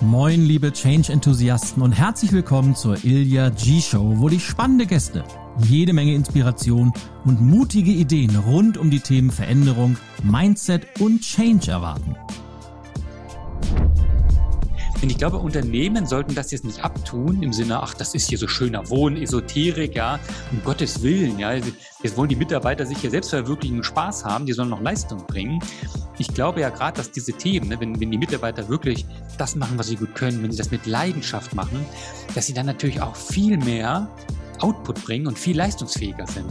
Moin, liebe Change-Enthusiasten und herzlich willkommen zur Ilya G-Show, wo dich spannende Gäste, jede Menge Inspiration und mutige Ideen rund um die Themen Veränderung, Mindset und Change erwarten. Und ich glaube, Unternehmen sollten das jetzt nicht abtun im Sinne, ach, das ist hier so schöner Wohn, Esoterik, ja, um Gottes Willen, ja. Jetzt wollen die Mitarbeiter sich hier selbst verwirklichen und Spaß haben, die sollen noch Leistung bringen. Ich glaube ja gerade, dass diese Themen, ne, wenn, wenn die Mitarbeiter wirklich das machen, was sie gut können, wenn sie das mit Leidenschaft machen, dass sie dann natürlich auch viel mehr Output bringen und viel leistungsfähiger sind.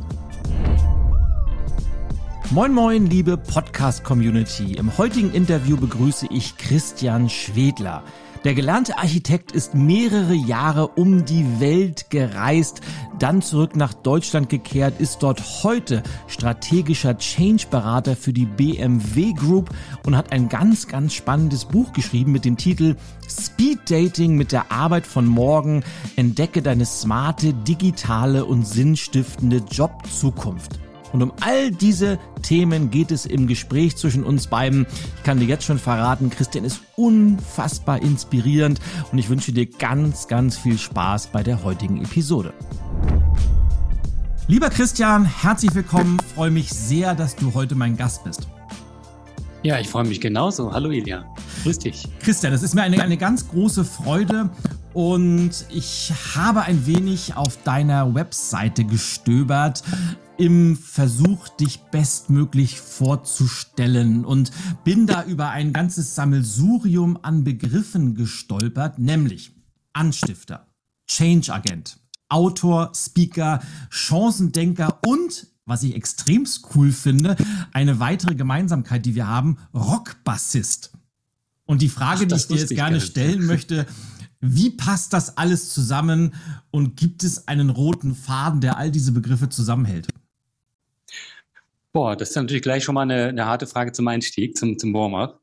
Moin moin, liebe Podcast-Community. Im heutigen Interview begrüße ich Christian Schwedler. Der gelernte Architekt ist mehrere Jahre um die Welt gereist, dann zurück nach Deutschland gekehrt, ist dort heute strategischer Change-Berater für die BMW Group und hat ein ganz, ganz spannendes Buch geschrieben mit dem Titel Speed Dating mit der Arbeit von morgen. Entdecke deine smarte, digitale und sinnstiftende Jobzukunft. Und um all diese Themen geht es im Gespräch zwischen uns beiden. Ich kann dir jetzt schon verraten, Christian ist unfassbar inspirierend und ich wünsche dir ganz, ganz viel Spaß bei der heutigen Episode. Lieber Christian, herzlich willkommen. Ich freue mich sehr, dass du heute mein Gast bist. Ja, ich freue mich genauso. Hallo Ilja. Grüß dich. Christian, es ist mir eine, eine ganz große Freude und ich habe ein wenig auf deiner Webseite gestöbert im Versuch, dich bestmöglich vorzustellen und bin da über ein ganzes Sammelsurium an Begriffen gestolpert, nämlich Anstifter, Change Agent, Autor, Speaker, Chancendenker und was ich extremst cool finde, eine weitere Gemeinsamkeit, die wir haben, Rockbassist. Und die Frage, Ach, die ich dir jetzt gerne stellen möchte, wie passt das alles zusammen und gibt es einen roten Faden, der all diese Begriffe zusammenhält? Boah, das ist natürlich gleich schon mal eine, eine harte Frage zum Einstieg, zum, zum Warm-up.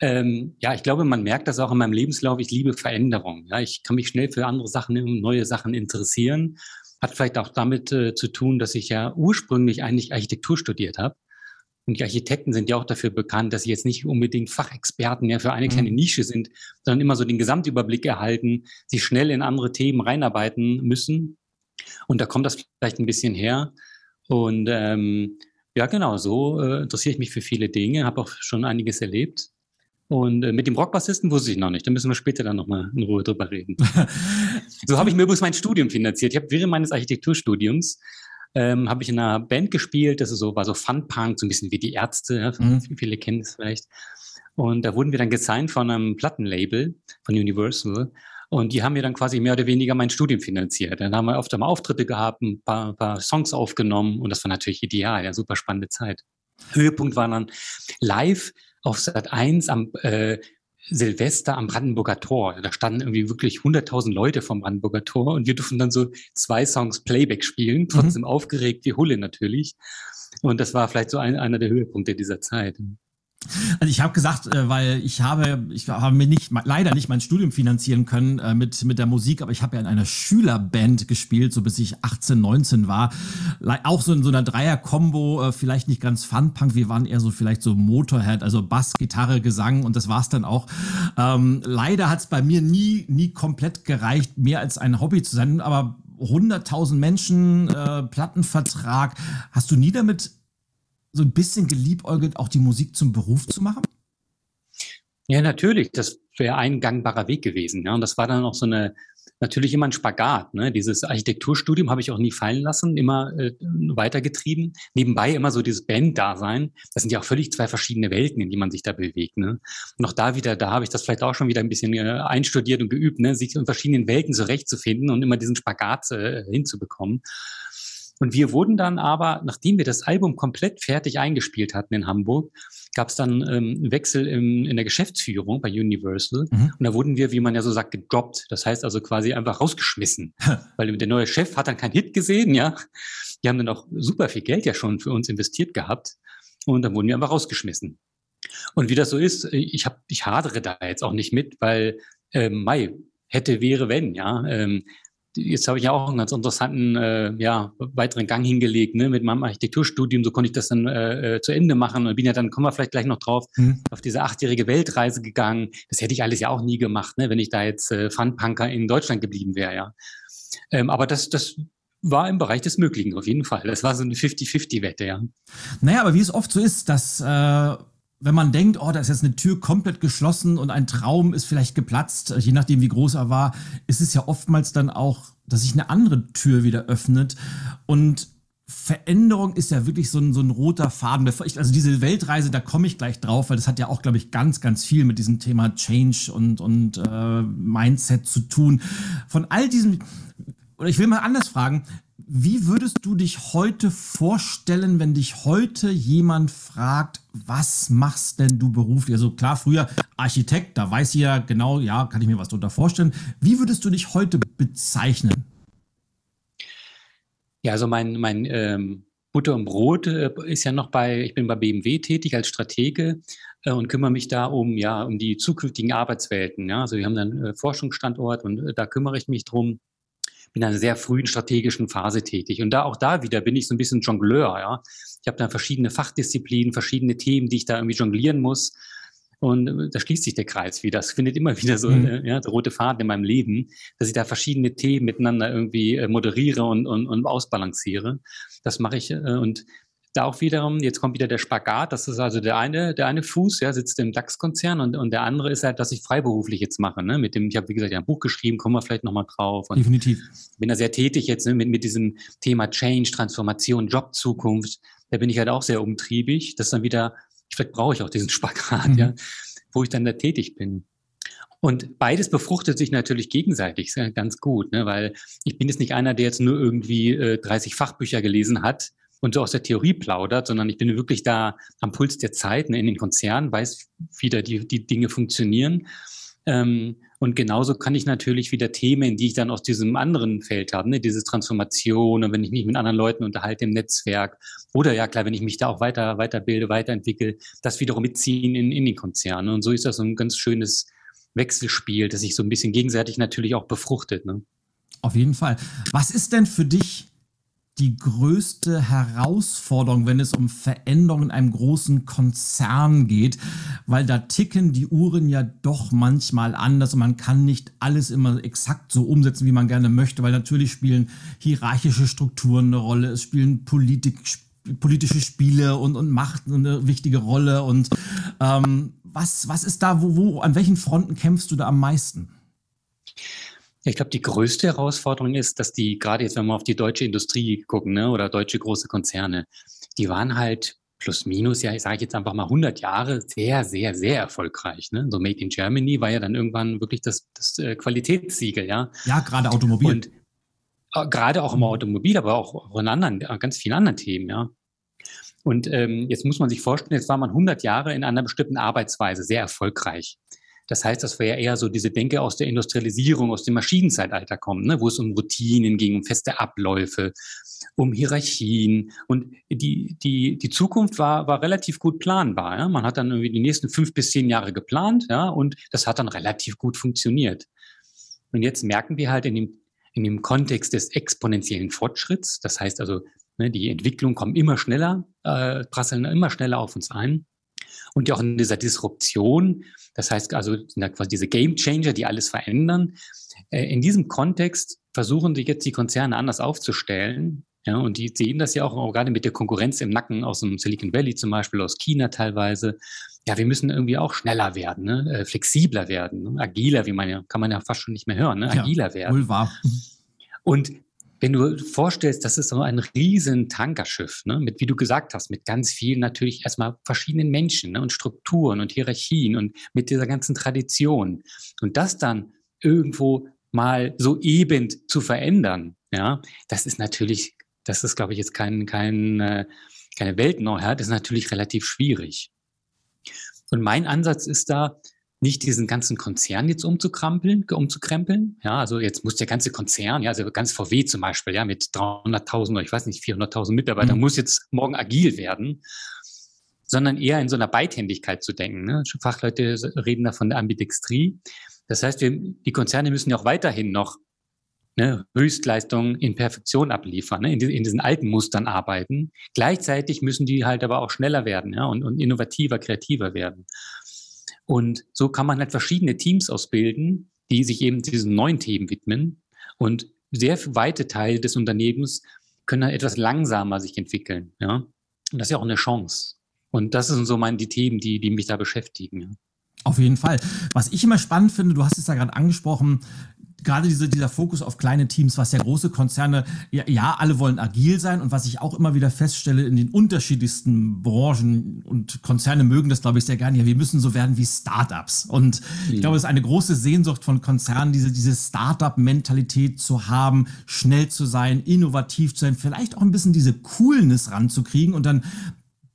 Ähm, ja, ich glaube, man merkt das auch in meinem Lebenslauf. Ich liebe Veränderung. Ja, ich kann mich schnell für andere Sachen, neue Sachen interessieren. Hat vielleicht auch damit äh, zu tun, dass ich ja ursprünglich eigentlich Architektur studiert habe. Und die Architekten sind ja auch dafür bekannt, dass sie jetzt nicht unbedingt Fachexperten ja für eine kleine mhm. Nische sind, sondern immer so den Gesamtüberblick erhalten, sich schnell in andere Themen reinarbeiten müssen. Und da kommt das vielleicht ein bisschen her. Und ähm, ja, genau, so äh, interessiere ich mich für viele Dinge, habe auch schon einiges erlebt. Und äh, mit dem Rockbassisten wusste ich noch nicht. Da müssen wir später dann nochmal in Ruhe drüber reden. so habe ich mir übrigens mein Studium finanziert. Ich habe während meines Architekturstudiums ähm, habe ich in einer Band gespielt. Das ist so, war so Fun-Punk, so ein bisschen wie die Ärzte. Ja, mhm. Viele kennen es vielleicht. Und da wurden wir dann gesigned von einem Plattenlabel von Universal. Und die haben mir dann quasi mehr oder weniger mein Studium finanziert. Dann haben wir oft einmal Auftritte gehabt, ein paar, ein paar Songs aufgenommen und das war natürlich ideal, ja, super spannende Zeit. Höhepunkt war dann live auf Sat 1 am äh, Silvester am Brandenburger Tor. Da standen irgendwie wirklich 100.000 Leute vom Brandenburger Tor und wir durften dann so zwei Songs Playback spielen, mhm. trotzdem mhm. aufgeregt wie Hulle natürlich. Und das war vielleicht so ein, einer der Höhepunkte dieser Zeit. Also ich habe gesagt, äh, weil ich habe, ich habe mir nicht, leider nicht mein Studium finanzieren können äh, mit, mit der Musik, aber ich habe ja in einer Schülerband gespielt, so bis ich 18, 19 war. Auch so in so einer Dreier-Kombo, äh, vielleicht nicht ganz Fun-Punk, wir waren eher so vielleicht so Motorhead, also Bass, Gitarre, Gesang und das war's dann auch. Ähm, leider hat es bei mir nie, nie komplett gereicht, mehr als ein Hobby zu sein, aber 100.000 Menschen, äh, Plattenvertrag. Hast du nie damit so ein bisschen geliebäugelt, auch die Musik zum Beruf zu machen? Ja, natürlich. Das wäre ein gangbarer Weg gewesen. Ja, und das war dann auch so eine, natürlich immer ein Spagat. Ne? Dieses Architekturstudium habe ich auch nie fallen lassen, immer äh, weitergetrieben. Nebenbei immer so dieses Band-Dasein. Das sind ja auch völlig zwei verschiedene Welten, in die man sich da bewegt. Ne? Auch da wieder, da habe ich das vielleicht auch schon wieder ein bisschen äh, einstudiert und geübt, ne? sich in verschiedenen Welten zurechtzufinden und immer diesen Spagat äh, hinzubekommen. Und wir wurden dann aber, nachdem wir das Album komplett fertig eingespielt hatten in Hamburg, gab es dann ähm, Wechsel im, in der Geschäftsführung bei Universal. Mhm. Und da wurden wir, wie man ja so sagt, gedroppt. Das heißt also quasi einfach rausgeschmissen. Weil der neue Chef hat dann keinen Hit gesehen, ja. Die haben dann auch super viel Geld ja schon für uns investiert gehabt. Und dann wurden wir einfach rausgeschmissen. Und wie das so ist, ich, hab, ich hadere da jetzt auch nicht mit, weil ähm, Mai hätte, wäre, wenn, ja. Ähm, jetzt habe ich ja auch einen ganz interessanten äh, ja, weiteren Gang hingelegt ne, mit meinem Architekturstudium. So konnte ich das dann äh, äh, zu Ende machen und bin ja dann, kommen wir vielleicht gleich noch drauf, mhm. auf diese achtjährige Weltreise gegangen. Das hätte ich alles ja auch nie gemacht, ne, wenn ich da jetzt äh, Funpunker in Deutschland geblieben wäre. Ja. Ähm, aber das, das war im Bereich des Möglichen auf jeden Fall. Das war so eine 50-50-Wette, ja. Naja, aber wie es oft so ist, dass äh, wenn man denkt, oh, da ist jetzt eine Tür komplett geschlossen und ein Traum ist vielleicht geplatzt, je nachdem wie groß er war, ist es ja oftmals dann auch, dass sich eine andere Tür wieder öffnet. Und Veränderung ist ja wirklich so ein, so ein roter Faden. Also diese Weltreise, da komme ich gleich drauf, weil das hat ja auch, glaube ich, ganz, ganz viel mit diesem Thema Change und, und äh, Mindset zu tun. Von all diesem, oder ich will mal anders fragen, wie würdest du dich heute vorstellen, wenn dich heute jemand fragt, was machst denn du beruflich? Also klar, früher Architekt, da weiß ich ja genau, ja, kann ich mir was darunter vorstellen. Wie würdest du dich heute bezeichnen? Ja, also mein, mein ähm, Butter und Brot äh, ist ja noch bei, ich bin bei BMW tätig als Stratege äh, und kümmere mich da um, ja, um die zukünftigen Arbeitswelten. Ja? Also wir haben dann einen äh, Forschungsstandort und äh, da kümmere ich mich drum in einer sehr frühen strategischen Phase tätig. Und da auch da wieder bin ich so ein bisschen Jongleur. Ja? Ich habe da verschiedene Fachdisziplinen, verschiedene Themen, die ich da irgendwie jonglieren muss. Und äh, da schließt sich der Kreis wieder. Das findet immer wieder so mhm. äh, ja, der rote Faden in meinem Leben, dass ich da verschiedene Themen miteinander irgendwie äh, moderiere und, und, und ausbalanciere. Das mache ich. Und da auch wiederum, jetzt kommt wieder der Spagat, das ist also der eine, der eine Fuß, ja, sitzt im DAX-Konzern und, und der andere ist halt, dass ich freiberuflich jetzt mache, ne, mit dem, ich habe, wie gesagt, ja ein Buch geschrieben, kommen wir vielleicht nochmal drauf. Und Definitiv. Bin da sehr tätig jetzt ne, mit, mit diesem Thema Change, Transformation, Jobzukunft. Da bin ich halt auch sehr umtriebig. Das ist dann wieder, vielleicht brauche ich auch diesen Spagat, mhm. ja, wo ich dann da tätig bin. Und beides befruchtet sich natürlich gegenseitig ganz gut, ne? weil ich bin jetzt nicht einer, der jetzt nur irgendwie äh, 30 Fachbücher gelesen hat und so aus der Theorie plaudert, sondern ich bin wirklich da am Puls der Zeit ne, in den Konzernen, weiß, wie da die, die Dinge funktionieren. Ähm, und genauso kann ich natürlich wieder Themen, die ich dann aus diesem anderen Feld habe, ne, diese Transformation und wenn ich mich mit anderen Leuten unterhalte im Netzwerk oder ja klar, wenn ich mich da auch weiter weiterbilde, weiterentwickle, das wiederum mitziehen in, in den Konzernen. Und so ist das so ein ganz schönes Wechselspiel, das sich so ein bisschen gegenseitig natürlich auch befruchtet. Ne? Auf jeden Fall. Was ist denn für dich die größte Herausforderung, wenn es um Veränderungen in einem großen Konzern geht, weil da ticken die Uhren ja doch manchmal anders und man kann nicht alles immer exakt so umsetzen, wie man gerne möchte, weil natürlich spielen hierarchische Strukturen eine Rolle, es spielen Politik, politische Spiele und, und Macht eine wichtige Rolle und ähm, was, was ist da, wo, wo, an welchen Fronten kämpfst du da am meisten? Ich glaube, die größte Herausforderung ist, dass die, gerade jetzt, wenn wir auf die deutsche Industrie gucken, ne, oder deutsche große Konzerne, die waren halt plus minus, ja, ich sage jetzt einfach mal 100 Jahre sehr, sehr, sehr erfolgreich. Ne? So Made in Germany war ja dann irgendwann wirklich das, das äh, Qualitätssiegel, ja. Ja, gerade Automobil. Und äh, gerade auch im Automobil, aber auch, auch in anderen, äh, ganz vielen anderen Themen, ja. Und ähm, jetzt muss man sich vorstellen, jetzt war man 100 Jahre in einer bestimmten Arbeitsweise sehr erfolgreich. Das heißt, das wäre ja eher so diese Denke aus der Industrialisierung, aus dem Maschinenzeitalter kommen, ne, wo es um Routinen ging, um feste Abläufe, um Hierarchien. Und die, die, die Zukunft war, war relativ gut planbar. Ja? Man hat dann irgendwie die nächsten fünf bis zehn Jahre geplant, ja, und das hat dann relativ gut funktioniert. Und jetzt merken wir halt in dem, in dem Kontext des exponentiellen Fortschritts, das heißt also, ne, die Entwicklung kommt immer schneller, äh, prasseln immer schneller auf uns ein. Und ja auch in dieser Disruption, das heißt also quasi diese Game Changer, die alles verändern. Äh, in diesem Kontext versuchen sich jetzt die Konzerne anders aufzustellen. Ja, und die sehen das ja auch, auch gerade mit der Konkurrenz im Nacken aus dem Silicon Valley zum Beispiel, aus China teilweise. Ja, wir müssen irgendwie auch schneller werden, ne? Äh, flexibler werden, ne? agiler, wie man ja, kann man ja fast schon nicht mehr hören, ne? agiler ja, werden. Wohl wahr. Und wenn du vorstellst, das ist so ein riesen Tankerschiff, ne, mit, wie du gesagt hast, mit ganz vielen natürlich erstmal verschiedenen Menschen ne, und Strukturen und Hierarchien und mit dieser ganzen Tradition. Und das dann irgendwo mal so eben zu verändern, ja, das ist natürlich, das ist, glaube ich, jetzt kein, kein, äh, keine Weltneuheit, ist natürlich relativ schwierig. Und mein Ansatz ist da, nicht diesen ganzen Konzern jetzt umzukrampeln, umzukrempeln. Ja, also jetzt muss der ganze Konzern, ja, also ganz VW zum Beispiel, ja, mit 300.000 oder ich weiß nicht, 400.000 Mitarbeitern, mhm. muss jetzt morgen agil werden, sondern eher in so einer Beidhändigkeit zu denken. Ne? Fachleute reden da von der Ambidextrie. Das heißt, wir, die Konzerne müssen ja auch weiterhin noch ne, Höchstleistung in Perfektion abliefern, ne, in, in, diesen alten Mustern arbeiten. Gleichzeitig müssen die halt aber auch schneller werden ja, und, und innovativer, kreativer werden. Und so kann man halt verschiedene Teams ausbilden, die sich eben diesen neuen Themen widmen. Und sehr weite Teile des Unternehmens können dann etwas langsamer sich entwickeln. Ja? Und das ist ja auch eine Chance. Und das sind so meine, die Themen, die, die mich da beschäftigen. Ja. Auf jeden Fall. Was ich immer spannend finde, du hast es ja gerade angesprochen, gerade diese, dieser Fokus auf kleine Teams, was ja große Konzerne, ja, ja, alle wollen agil sein und was ich auch immer wieder feststelle in den unterschiedlichsten Branchen und Konzerne mögen das, glaube ich, sehr gerne. Ja, wir müssen so werden wie Startups. Und mhm. ich glaube, es ist eine große Sehnsucht von Konzernen, diese, diese Startup-Mentalität zu haben, schnell zu sein, innovativ zu sein, vielleicht auch ein bisschen diese Coolness ranzukriegen und dann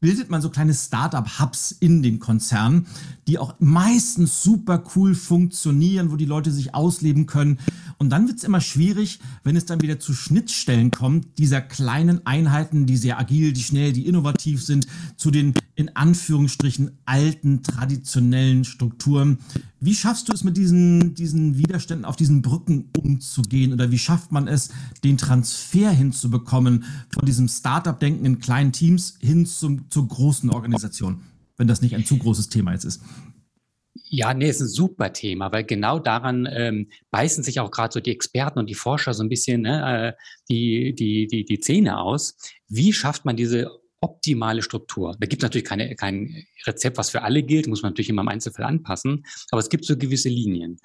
bildet man so kleine Startup-Hubs in den Konzernen, die auch meistens super cool funktionieren, wo die Leute sich ausleben können. Und dann wird es immer schwierig, wenn es dann wieder zu Schnittstellen kommt, dieser kleinen Einheiten, die sehr agil, die schnell, die innovativ sind, zu den in Anführungsstrichen alten, traditionellen Strukturen. Wie schaffst du es mit diesen, diesen Widerständen auf diesen Brücken umzugehen? Oder wie schafft man es, den Transfer hinzubekommen von diesem Startup-Denken in kleinen Teams hin zum, zur großen Organisation? Wenn das nicht ein zu großes Thema jetzt ist. Ja, nee, ist ein super Thema, weil genau daran ähm, beißen sich auch gerade so die Experten und die Forscher so ein bisschen ne, äh, die, die, die, die Zähne aus. Wie schafft man diese optimale Struktur. Da gibt es natürlich keine, kein Rezept, was für alle gilt, muss man natürlich immer im Einzelfall anpassen, aber es gibt so gewisse Linien.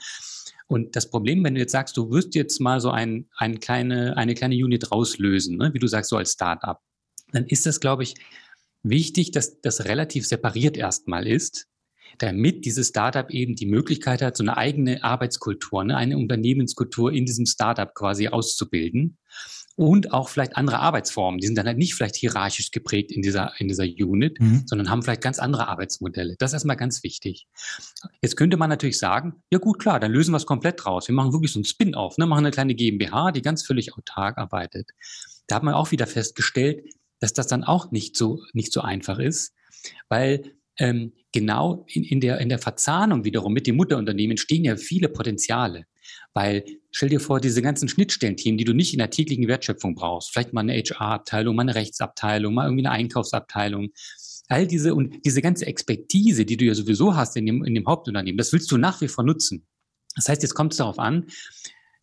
Und das Problem, wenn du jetzt sagst, du wirst jetzt mal so ein, ein kleine, eine kleine Unit rauslösen, ne, wie du sagst, so als Startup, dann ist das, glaube ich, wichtig, dass das relativ separiert erstmal ist, damit dieses Startup eben die Möglichkeit hat, so eine eigene Arbeitskultur, ne, eine Unternehmenskultur in diesem Startup quasi auszubilden und auch vielleicht andere Arbeitsformen. Die sind dann halt nicht vielleicht hierarchisch geprägt in dieser, in dieser Unit, mhm. sondern haben vielleicht ganz andere Arbeitsmodelle. Das ist erstmal ganz wichtig. Jetzt könnte man natürlich sagen, ja gut, klar, dann lösen wir es komplett raus. Wir machen wirklich so ein Spin-off, ne, machen eine kleine GmbH, die ganz völlig autark arbeitet. Da hat man auch wieder festgestellt, dass das dann auch nicht so, nicht so einfach ist, weil ähm, genau in, in, der, in der Verzahnung wiederum mit dem Mutterunternehmen stehen ja viele Potenziale. Weil stell dir vor, diese ganzen Schnittstellenthemen, die du nicht in der täglichen Wertschöpfung brauchst, vielleicht mal eine HR-Abteilung, mal eine Rechtsabteilung, mal irgendwie eine Einkaufsabteilung, all diese und diese ganze Expertise, die du ja sowieso hast in dem, in dem Hauptunternehmen, das willst du nach wie vor nutzen. Das heißt, jetzt kommt es darauf an,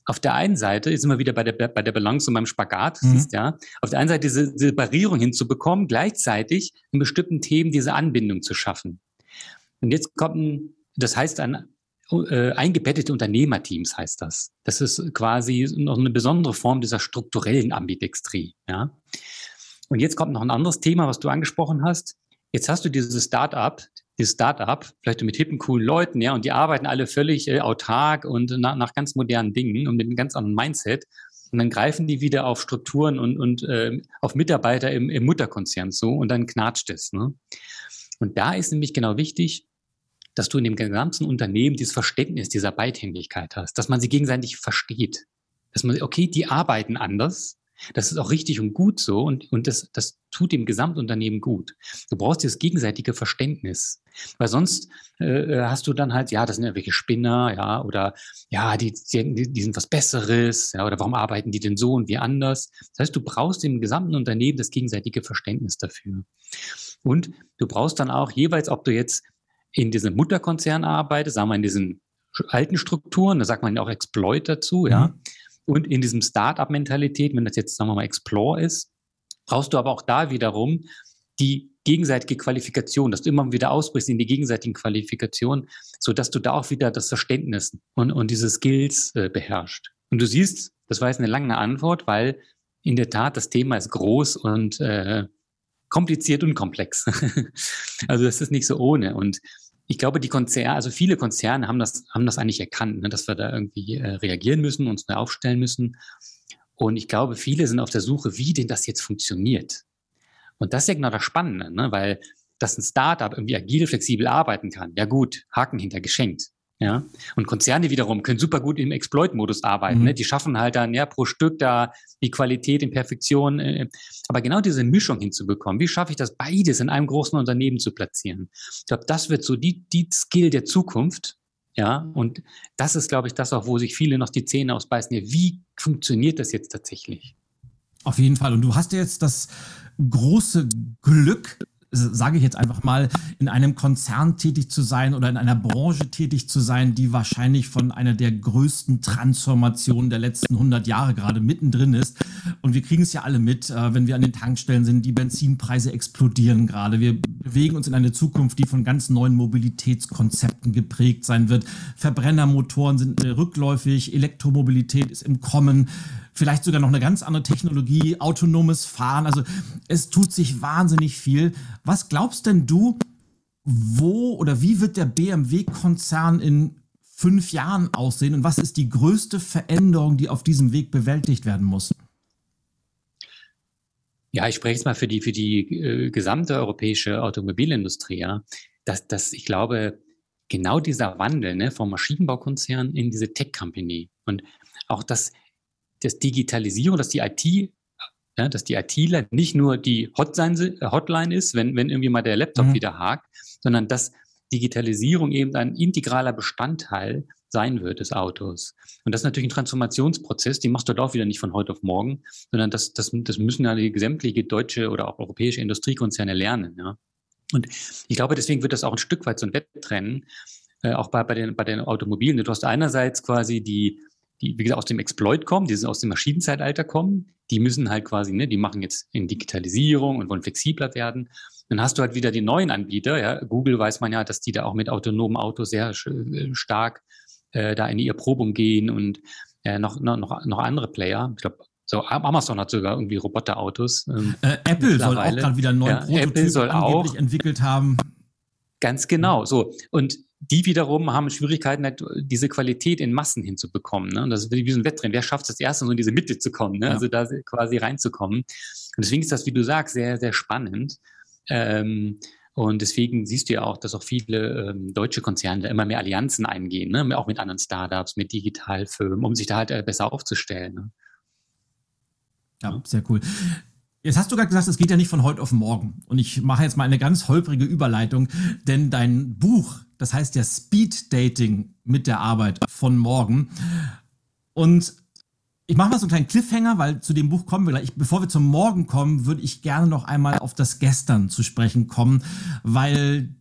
auf der einen Seite ist immer wieder bei der, bei der Balance und beim Spagat, mhm. siehst, ja, auf der einen Seite diese Separierung hinzubekommen, gleichzeitig in bestimmten Themen diese Anbindung zu schaffen. Und jetzt kommt, das heißt an äh, eingebettete Unternehmerteams heißt das. Das ist quasi noch eine besondere Form dieser strukturellen Ambidextrie. Ja? Und jetzt kommt noch ein anderes Thema, was du angesprochen hast. Jetzt hast du dieses Startup, dieses Startup, vielleicht mit hippen, coolen Leuten, ja, und die arbeiten alle völlig äh, autark und nach, nach ganz modernen Dingen und mit einem ganz anderen Mindset. Und dann greifen die wieder auf Strukturen und, und äh, auf Mitarbeiter im, im Mutterkonzern so und dann knatscht es. Ne? Und da ist nämlich genau wichtig, dass du in dem gesamten Unternehmen dieses Verständnis dieser Beidhändigkeit hast, dass man sie gegenseitig versteht. Dass man, okay, die arbeiten anders. Das ist auch richtig und gut so und, und das, das tut dem Gesamtunternehmen gut. Du brauchst dieses gegenseitige Verständnis. Weil sonst äh, hast du dann halt, ja, das sind irgendwelche Spinner, ja, oder ja, die, die, die sind was Besseres, ja, oder warum arbeiten die denn so und wie anders? Das heißt, du brauchst im gesamten Unternehmen das gegenseitige Verständnis dafür. Und du brauchst dann auch jeweils, ob du jetzt in diesem Mutterkonzern arbeite, sagen wir in diesen alten Strukturen, da sagt man ja auch Exploit dazu, mhm. ja. Und in diesem Start-up-Mentalität, wenn das jetzt, sagen wir mal, Explore ist, brauchst du aber auch da wiederum die gegenseitige Qualifikation, dass du immer wieder ausbrichst in die gegenseitigen Qualifikationen, so dass du da auch wieder das Verständnis und, und diese Skills äh, beherrscht. Und du siehst, das war jetzt eine lange Antwort, weil in der Tat das Thema ist groß und äh, kompliziert und komplex. also das ist nicht so ohne. Und ich glaube, die Konzerne, also viele Konzerne haben das, haben das eigentlich erkannt, ne, dass wir da irgendwie äh, reagieren müssen, uns neu aufstellen müssen. Und ich glaube, viele sind auf der Suche, wie denn das jetzt funktioniert. Und das ist ja genau das Spannende, ne? weil dass ein Startup irgendwie agil, flexibel arbeiten kann. Ja gut, Haken hinter geschenkt. Ja, und Konzerne wiederum können super gut im Exploit-Modus arbeiten. Mhm. Ne? Die schaffen halt dann ja pro Stück da die Qualität in Perfektion. Äh, aber genau diese Mischung hinzubekommen, wie schaffe ich das beides in einem großen Unternehmen zu platzieren? Ich glaube, das wird so die, die Skill der Zukunft. Ja, und das ist, glaube ich, das auch, wo sich viele noch die Zähne ausbeißen. Ja, wie funktioniert das jetzt tatsächlich? Auf jeden Fall. Und du hast jetzt das große Glück, sage ich jetzt einfach mal, in einem Konzern tätig zu sein oder in einer Branche tätig zu sein, die wahrscheinlich von einer der größten Transformationen der letzten 100 Jahre gerade mittendrin ist. Und wir kriegen es ja alle mit, äh, wenn wir an den Tankstellen sind, die Benzinpreise explodieren gerade. Wir bewegen uns in eine Zukunft, die von ganz neuen Mobilitätskonzepten geprägt sein wird. Verbrennermotoren sind rückläufig, Elektromobilität ist im Kommen vielleicht sogar noch eine ganz andere Technologie, autonomes Fahren. Also es tut sich wahnsinnig viel. Was glaubst denn du, wo oder wie wird der BMW-Konzern in fünf Jahren aussehen und was ist die größte Veränderung, die auf diesem Weg bewältigt werden muss? Ja, ich spreche jetzt mal für die, für die äh, gesamte europäische Automobilindustrie, ja. Dass, dass ich glaube, genau dieser Wandel ne, vom Maschinenbaukonzern in diese Tech-Company und auch das, das Digitalisierung, dass die IT ja, dass die ITler nicht nur die Hotline, Hotline ist, wenn, wenn irgendwie mal der Laptop mhm. wieder hakt, sondern dass Digitalisierung eben ein integraler Bestandteil sein wird des Autos. Und das ist natürlich ein Transformationsprozess, den machst du dort auch wieder nicht von heute auf morgen, sondern das, das, das müssen ja die sämtliche deutsche oder auch europäische Industriekonzerne lernen. Ja. Und ich glaube, deswegen wird das auch ein Stück weit so ein Wettrennen, äh, auch bei, bei, den, bei den Automobilen. Du hast einerseits quasi die, die, wie gesagt, aus dem Exploit kommen, die aus dem Maschinenzeitalter kommen, die müssen halt quasi, ne, die machen jetzt in Digitalisierung und wollen flexibler werden. Dann hast du halt wieder die neuen Anbieter, ja. Google weiß man ja, dass die da auch mit autonomen Autos sehr äh, stark äh, da in die Erprobung gehen und äh, noch, noch, noch andere Player. Ich glaube, so Amazon hat sogar irgendwie Roboterautos. Ähm, äh, Apple soll auch gerade wieder einen neuen ja, Prototyp Apple soll auch entwickelt haben. Ganz genau. So und die wiederum haben Schwierigkeiten, halt diese Qualität in Massen hinzubekommen. Ne? Und das ist wie so ein Wettrennen. Wer schafft es erstes, so in diese Mitte zu kommen, ne? Ja. also da quasi reinzukommen. Und deswegen ist das, wie du sagst, sehr, sehr spannend. Ähm, und deswegen siehst du ja auch, dass auch viele ähm, deutsche Konzerne da immer mehr Allianzen eingehen, ne? auch mit anderen Startups, mit Digitalfirmen, um sich da halt äh, besser aufzustellen. Ne? Ja, sehr cool. Jetzt hast du gerade gesagt, es geht ja nicht von heute auf morgen. Und ich mache jetzt mal eine ganz holprige Überleitung, denn dein Buch, das heißt ja Speed Dating mit der Arbeit von morgen. Und ich mache mal so einen kleinen Cliffhanger, weil zu dem Buch kommen wir gleich. Bevor wir zum Morgen kommen, würde ich gerne noch einmal auf das Gestern zu sprechen kommen, weil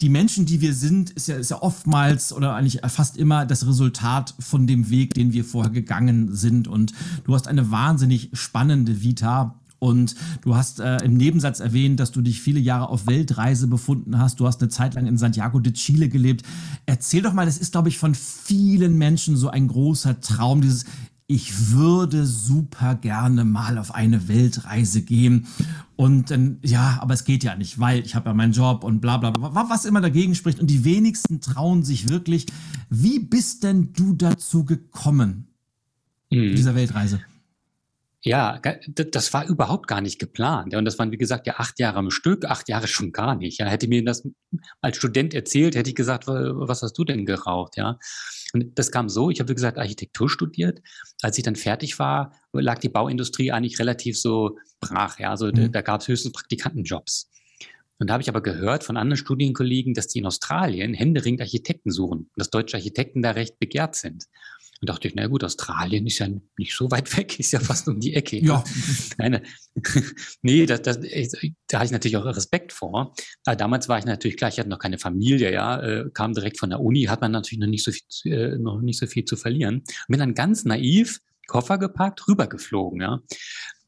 die Menschen, die wir sind, ist ja, ist ja oftmals oder eigentlich fast immer das Resultat von dem Weg, den wir vorher gegangen sind. Und du hast eine wahnsinnig spannende Vita. Und du hast äh, im Nebensatz erwähnt, dass du dich viele Jahre auf Weltreise befunden hast. Du hast eine Zeit lang in Santiago de Chile gelebt. Erzähl doch mal, das ist, glaube ich, von vielen Menschen so ein großer Traum, dieses ich würde super gerne mal auf eine Weltreise gehen. Und dann, ja, aber es geht ja nicht, weil ich habe ja meinen Job und bla bla bla, was immer dagegen spricht. Und die wenigsten trauen sich wirklich. Wie bist denn du dazu gekommen, mhm. dieser Weltreise? Ja, das war überhaupt gar nicht geplant. Und das waren, wie gesagt, ja acht Jahre am Stück, acht Jahre schon gar nicht. Ja, hätte mir das als Student erzählt, hätte ich gesagt, was hast du denn geraucht? Ja. Und das kam so, ich habe, wie gesagt, Architektur studiert. Als ich dann fertig war, lag die Bauindustrie eigentlich relativ so brach. Ja, also mhm. da, da gab es höchstens Praktikantenjobs. Und da habe ich aber gehört von anderen Studienkollegen, dass die in Australien händeringend Architekten suchen und dass deutsche Architekten da recht begehrt sind. Und dachte ich, na gut, Australien ist ja nicht so weit weg, ist ja fast um die Ecke. Ja. Nein, nee, das, das, da hatte ich natürlich auch Respekt vor. Aber damals war ich natürlich klar, ich hatte noch keine Familie, ja, äh, kam direkt von der Uni, hat man natürlich noch nicht so viel, äh, noch nicht so viel zu verlieren. Und bin dann ganz naiv Koffer gepackt, rübergeflogen, ja.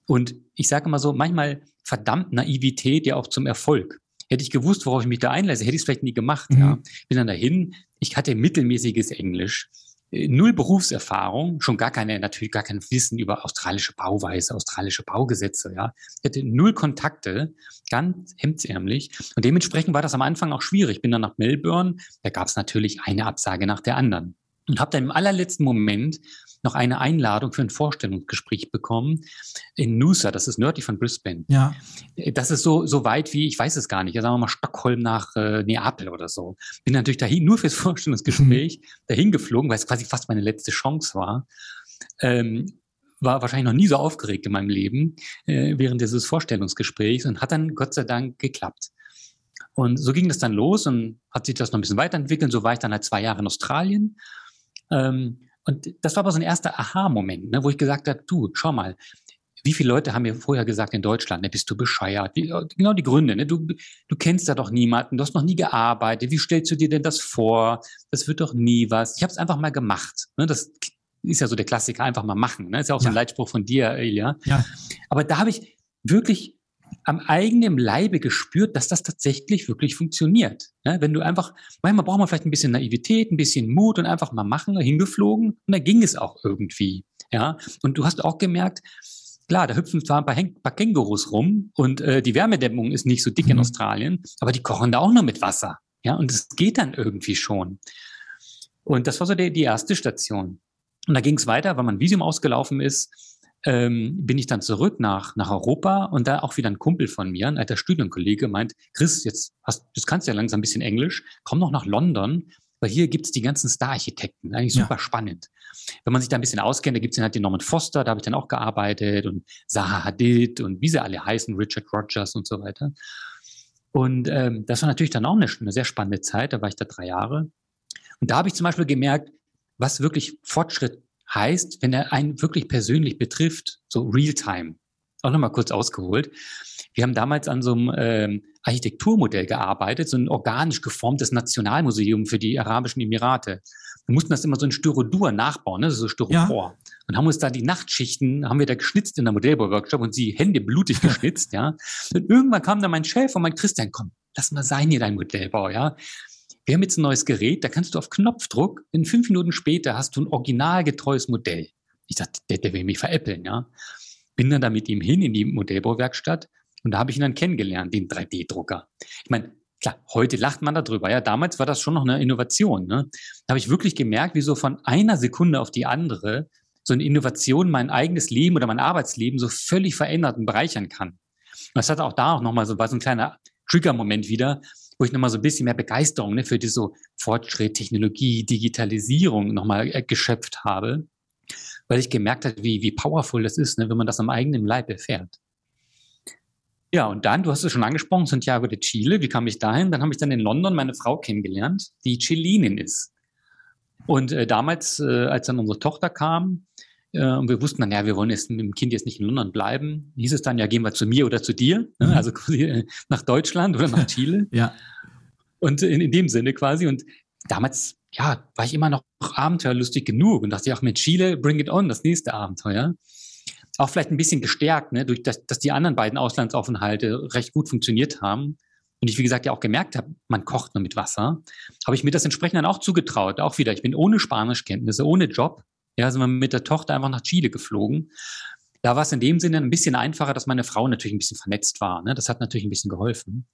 Und ich sage immer so, manchmal verdammt Naivität ja auch zum Erfolg. Hätte ich gewusst, worauf ich mich da einlasse, hätte ich es vielleicht nie gemacht. Mhm. Ja. Bin dann dahin. Ich hatte mittelmäßiges Englisch null Berufserfahrung, schon gar keine, natürlich gar kein Wissen über australische Bauweise, australische Baugesetze, ja. Ich hatte null Kontakte, ganz hemdsärmlich. Und dementsprechend war das am Anfang auch schwierig. Bin dann nach Melbourne, da gab es natürlich eine Absage nach der anderen. Und habe dann im allerletzten Moment noch eine Einladung für ein Vorstellungsgespräch bekommen in Noosa, das ist nördlich von Brisbane. Ja. Das ist so, so weit wie, ich weiß es gar nicht, ja, sagen wir mal Stockholm nach äh, Neapel oder so. Bin natürlich dahin, nur fürs Vorstellungsgespräch, mhm. dahin geflogen, weil es quasi fast meine letzte Chance war. Ähm, war wahrscheinlich noch nie so aufgeregt in meinem Leben äh, während dieses Vorstellungsgesprächs und hat dann Gott sei Dank geklappt. Und so ging das dann los und hat sich das noch ein bisschen weiterentwickelt. So war ich dann halt zwei Jahre in Australien. Ähm, und das war aber so ein erster Aha-Moment, ne, wo ich gesagt habe, du, schau mal, wie viele Leute haben mir vorher gesagt in Deutschland, ne, bist du bescheuert? Wie, genau die Gründe. Ne? Du, du kennst da doch niemanden, du hast noch nie gearbeitet. Wie stellst du dir denn das vor? Das wird doch nie was. Ich habe es einfach mal gemacht. Ne? Das ist ja so der Klassiker, einfach mal machen. Ne? Ist ja auch ja. so ein Leitspruch von dir, Elia. Ja. Aber da habe ich wirklich am eigenen Leibe gespürt, dass das tatsächlich wirklich funktioniert. Ja, wenn du einfach, manchmal braucht man vielleicht ein bisschen Naivität, ein bisschen Mut und einfach mal machen, hingeflogen und da ging es auch irgendwie. Ja, und du hast auch gemerkt, klar, da hüpfen zwar ein paar, ein paar Kängurus rum und äh, die Wärmedämmung ist nicht so dick mhm. in Australien, aber die kochen da auch nur mit Wasser. Ja, und es geht dann irgendwie schon. Und das war so die, die erste Station. Und da ging es weiter, weil mein Visum ausgelaufen ist ähm, bin ich dann zurück nach, nach Europa und da auch wieder ein Kumpel von mir, ein alter Studienkollege, meint, Chris, jetzt, hast, jetzt kannst du ja langsam ein bisschen Englisch, komm noch nach London, weil hier gibt's die ganzen Star-Architekten, eigentlich super ja. spannend. Wenn man sich da ein bisschen auskennt, da gibt's dann halt den Norman Foster, da habe ich dann auch gearbeitet und Zaha Hadid und wie sie alle heißen, Richard Rogers und so weiter. Und ähm, das war natürlich dann auch eine, eine sehr spannende Zeit, da war ich da drei Jahre. Und da habe ich zum Beispiel gemerkt, was wirklich Fortschritt heißt, wenn er einen wirklich persönlich betrifft, so real-time. Auch nochmal kurz ausgeholt. Wir haben damals an so einem ähm, Architekturmodell gearbeitet, so ein organisch geformtes Nationalmuseum für die Arabischen Emirate. Wir mussten das immer so in Styrodur nachbauen, ne? so Styropor. Ja. Und haben uns da die Nachtschichten, haben wir da geschnitzt in der Modellbau-Workshop und sie Hände blutig geschnitzt, ja. Und irgendwann kam da mein Chef und mein Christian, komm, lass mal sein hier dein Modellbau, ja wir haben jetzt ein neues Gerät, da kannst du auf Knopfdruck, in fünf Minuten später hast du ein originalgetreues Modell. Ich dachte, der, der will mich veräppeln, ja. Bin dann da mit ihm hin in die Modellbauwerkstatt und da habe ich ihn dann kennengelernt, den 3D-Drucker. Ich meine, klar, heute lacht man darüber. Ja, damals war das schon noch eine Innovation. Ne? Da habe ich wirklich gemerkt, wie so von einer Sekunde auf die andere so eine Innovation mein eigenes Leben oder mein Arbeitsleben so völlig verändert und bereichern kann. Und das hat auch da auch nochmal so, war so ein kleiner Trigger-Moment wieder, wo ich nochmal so ein bisschen mehr Begeisterung ne, für diese so Fortschritt, Technologie, Digitalisierung nochmal äh, geschöpft habe, weil ich gemerkt habe, wie, wie powerful das ist, ne, wenn man das am eigenen Leib erfährt. Ja, und dann, du hast es schon angesprochen, Santiago de Chile. Wie kam ich dahin? Dann habe ich dann in London meine Frau kennengelernt, die Chilinin ist. Und äh, damals, äh, als dann unsere Tochter kam, und wir wussten dann, ja, wir wollen jetzt mit dem Kind jetzt nicht in London bleiben. Hieß es dann, ja, gehen wir zu mir oder zu dir, ne? Mhm. also quasi äh, nach Deutschland oder nach Chile. ja. Und in, in dem Sinne quasi. Und damals, ja, war ich immer noch abenteuerlustig genug und dachte, ach, mit Chile, bring it on, das nächste Abenteuer. Auch vielleicht ein bisschen gestärkt, ne, durch das, dass die anderen beiden Auslandsaufenthalte recht gut funktioniert haben. Und ich, wie gesagt, ja auch gemerkt habe, man kocht nur mit Wasser, habe ich mir das entsprechend dann auch zugetraut. Auch wieder, ich bin ohne Spanischkenntnisse, ohne Job, ja, sind wir mit der Tochter einfach nach Chile geflogen. Da war es in dem Sinne ein bisschen einfacher, dass meine Frau natürlich ein bisschen vernetzt war. Ne? Das hat natürlich ein bisschen geholfen.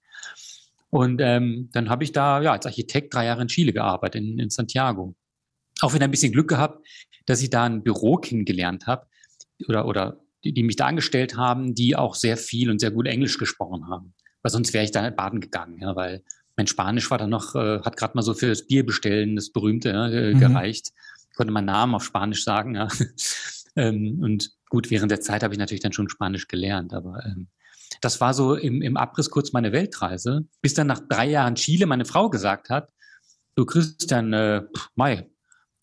Und ähm, dann habe ich da ja als Architekt drei Jahre in Chile gearbeitet, in, in Santiago. Auch wieder ein bisschen Glück gehabt, dass ich da ein Büro kennengelernt habe oder, oder die, die mich da angestellt haben, die auch sehr viel und sehr gut Englisch gesprochen haben. Weil sonst wäre ich da baden gegangen, ja, weil mein Spanisch war dann noch, äh, hat gerade mal so für das Bierbestellen, das berühmte, ja, mhm. gereicht konnte meinen Namen auf Spanisch sagen. Ja. ähm, und gut, während der Zeit habe ich natürlich dann schon Spanisch gelernt, aber ähm, das war so im, im Abriss kurz meine Weltreise, bis dann nach drei Jahren Chile meine Frau gesagt hat, du Christian, äh, Mai,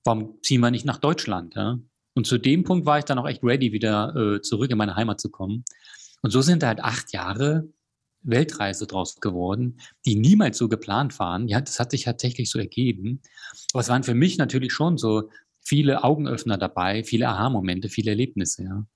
warum ziehen wir nicht nach Deutschland? Ja? Und zu dem Punkt war ich dann auch echt ready, wieder äh, zurück in meine Heimat zu kommen. Und so sind halt acht Jahre Weltreise draus geworden, die niemals so geplant waren. Ja, das hat sich tatsächlich so ergeben. Aber es waren für mich natürlich schon so viele Augenöffner dabei, viele Aha-Momente, viele Erlebnisse, ja.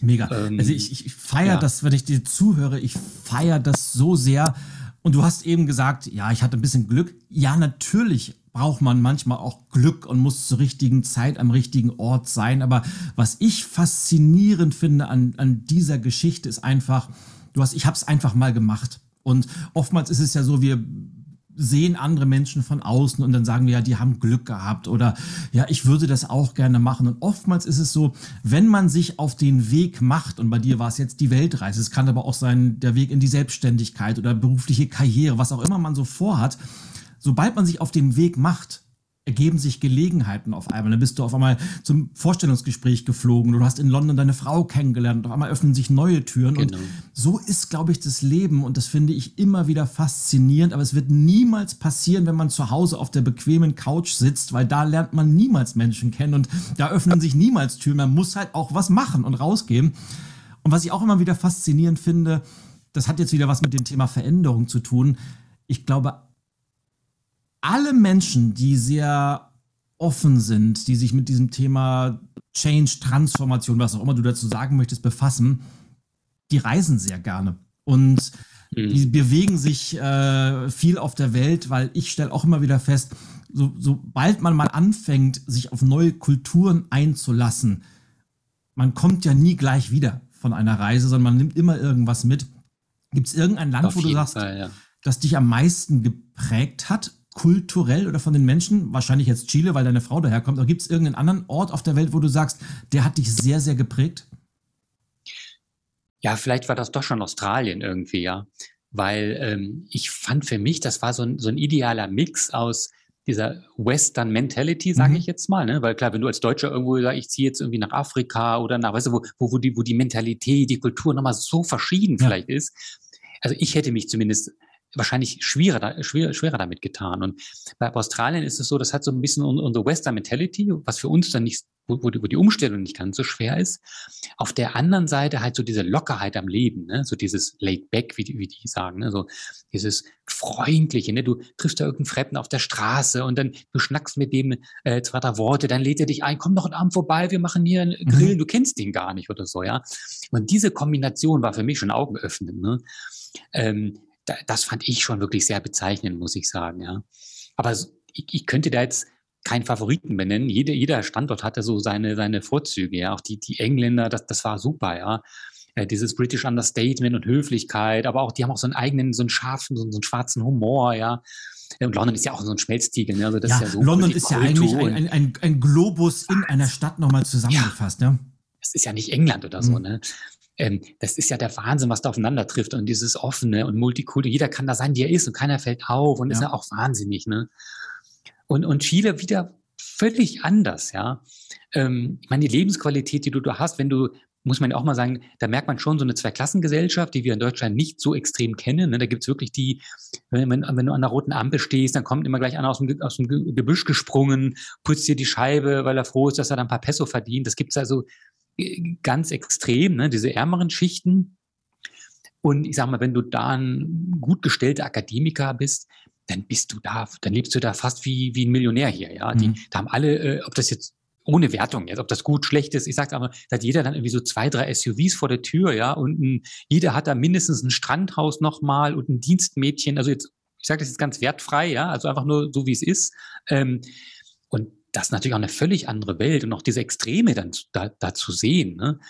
Mega. Ähm, also ich, ich feiere ja. das, wenn ich dir zuhöre, ich feiere das so sehr. Und du hast eben gesagt, ja, ich hatte ein bisschen Glück. Ja, natürlich braucht man manchmal auch Glück und muss zur richtigen Zeit am richtigen Ort sein. Aber was ich faszinierend finde an, an dieser Geschichte ist einfach, du hast, ich habe es einfach mal gemacht. Und oftmals ist es ja so, wir sehen andere Menschen von außen und dann sagen wir ja, die haben Glück gehabt oder ja, ich würde das auch gerne machen. Und oftmals ist es so, wenn man sich auf den Weg macht, und bei dir war es jetzt die Weltreise, es kann aber auch sein, der Weg in die Selbstständigkeit oder berufliche Karriere, was auch immer man so vorhat, sobald man sich auf den Weg macht, ergeben sich Gelegenheiten auf einmal. Dann bist du auf einmal zum Vorstellungsgespräch geflogen. Du hast in London deine Frau kennengelernt und auf einmal öffnen sich neue Türen. Genau. Und so ist, glaube ich, das Leben. Und das finde ich immer wieder faszinierend. Aber es wird niemals passieren, wenn man zu Hause auf der bequemen Couch sitzt, weil da lernt man niemals Menschen kennen und da öffnen sich niemals Türen. Man muss halt auch was machen und rausgehen. Und was ich auch immer wieder faszinierend finde, das hat jetzt wieder was mit dem Thema Veränderung zu tun. Ich glaube, alle Menschen, die sehr offen sind, die sich mit diesem Thema Change, Transformation, was auch immer du dazu sagen möchtest, befassen, die reisen sehr gerne. Und mhm. die bewegen sich äh, viel auf der Welt, weil ich stelle auch immer wieder fest, so, sobald man mal anfängt, sich auf neue Kulturen einzulassen, man kommt ja nie gleich wieder von einer Reise, sondern man nimmt immer irgendwas mit. Gibt es irgendein Land, auf wo du sagst, Fall, ja. das dich am meisten geprägt hat kulturell oder von den Menschen? Wahrscheinlich jetzt Chile, weil deine Frau daherkommt. Aber gibt es irgendeinen anderen Ort auf der Welt, wo du sagst, der hat dich sehr, sehr geprägt? Ja, vielleicht war das doch schon Australien irgendwie, ja. Weil ähm, ich fand für mich, das war so ein, so ein idealer Mix aus dieser Western Mentality, sage mhm. ich jetzt mal, ne? Weil klar, wenn du als Deutscher irgendwo sagst, ich ziehe jetzt irgendwie nach Afrika oder nach, weißt du, wo, wo, wo, die, wo die Mentalität, die Kultur nochmal so verschieden ja. vielleicht ist. Also ich hätte mich zumindest wahrscheinlich schwerer, schwer, schwerer damit getan. Und bei Australien ist es so, das hat so ein bisschen unsere Western Mentality, was für uns dann nicht, wo, wo, die, Umstellung nicht ganz so schwer ist. Auf der anderen Seite halt so diese Lockerheit am Leben, ne? so dieses laid back, wie die, wie die sagen, ne? so dieses freundliche, ne? du triffst da irgendeinen Fremden auf der Straße und dann du schnackst mit dem äh, zwei, drei Worte, dann lädt er dich ein, komm doch einen Abend vorbei, wir machen hier einen Grillen, mhm. du kennst ihn gar nicht oder so, ja. Und diese Kombination war für mich schon augenöffnend, ne? Ähm, das fand ich schon wirklich sehr bezeichnend, muss ich sagen, ja. Aber ich, ich könnte da jetzt keinen Favoriten benennen. Jeder, jeder Standort hatte so seine, seine Vorzüge, ja. Auch die, die Engländer, das, das war super, ja. Äh, dieses British Understatement und Höflichkeit, aber auch, die haben auch so einen eigenen, so einen scharfen, so, so einen schwarzen Humor, ja. Und London ist ja auch so ein Schmelztiegel. Ne? Also das ja, ist ja so London ist ja eigentlich ein, ein, ein, ein Globus in einer Stadt nochmal zusammengefasst. Ja. ja. Es ist ja nicht England oder so. Mhm. Ne? Ähm, das ist ja der Wahnsinn, was da aufeinander trifft und dieses offene und Multikulti. Jeder kann da sein, wie er ist und keiner fällt auf und ja. ist ja auch wahnsinnig. Ne? Und, und Chile wieder völlig anders, ja. Ähm, ich meine, die Lebensqualität, die du da hast, wenn du muss man ja auch mal sagen, da merkt man schon so eine Zweiklassengesellschaft, die wir in Deutschland nicht so extrem kennen. Ne? Da gibt's wirklich die, wenn, wenn, du an der roten Ampel stehst, dann kommt immer gleich einer aus dem, aus dem Gebüsch gesprungen, putzt dir die Scheibe, weil er froh ist, dass er dann ein paar Peso verdient. Das gibt's also ganz extrem, ne, diese ärmeren Schichten. Und ich sag mal, wenn du da ein gut gestellter Akademiker bist, dann bist du da, dann lebst du da fast wie, wie ein Millionär hier, ja. Die, mhm. da haben alle, äh, ob das jetzt ohne Wertung jetzt, ob das gut, schlecht ist, ich sag's aber, da hat jeder dann irgendwie so zwei, drei SUVs vor der Tür, ja, und ein, jeder hat da mindestens ein Strandhaus nochmal und ein Dienstmädchen, also jetzt, ich sage das jetzt ganz wertfrei, ja, also einfach nur so, wie es ist. Ähm, das ist natürlich auch eine völlig andere Welt und auch diese Extreme dann da, da zu sehen, ne,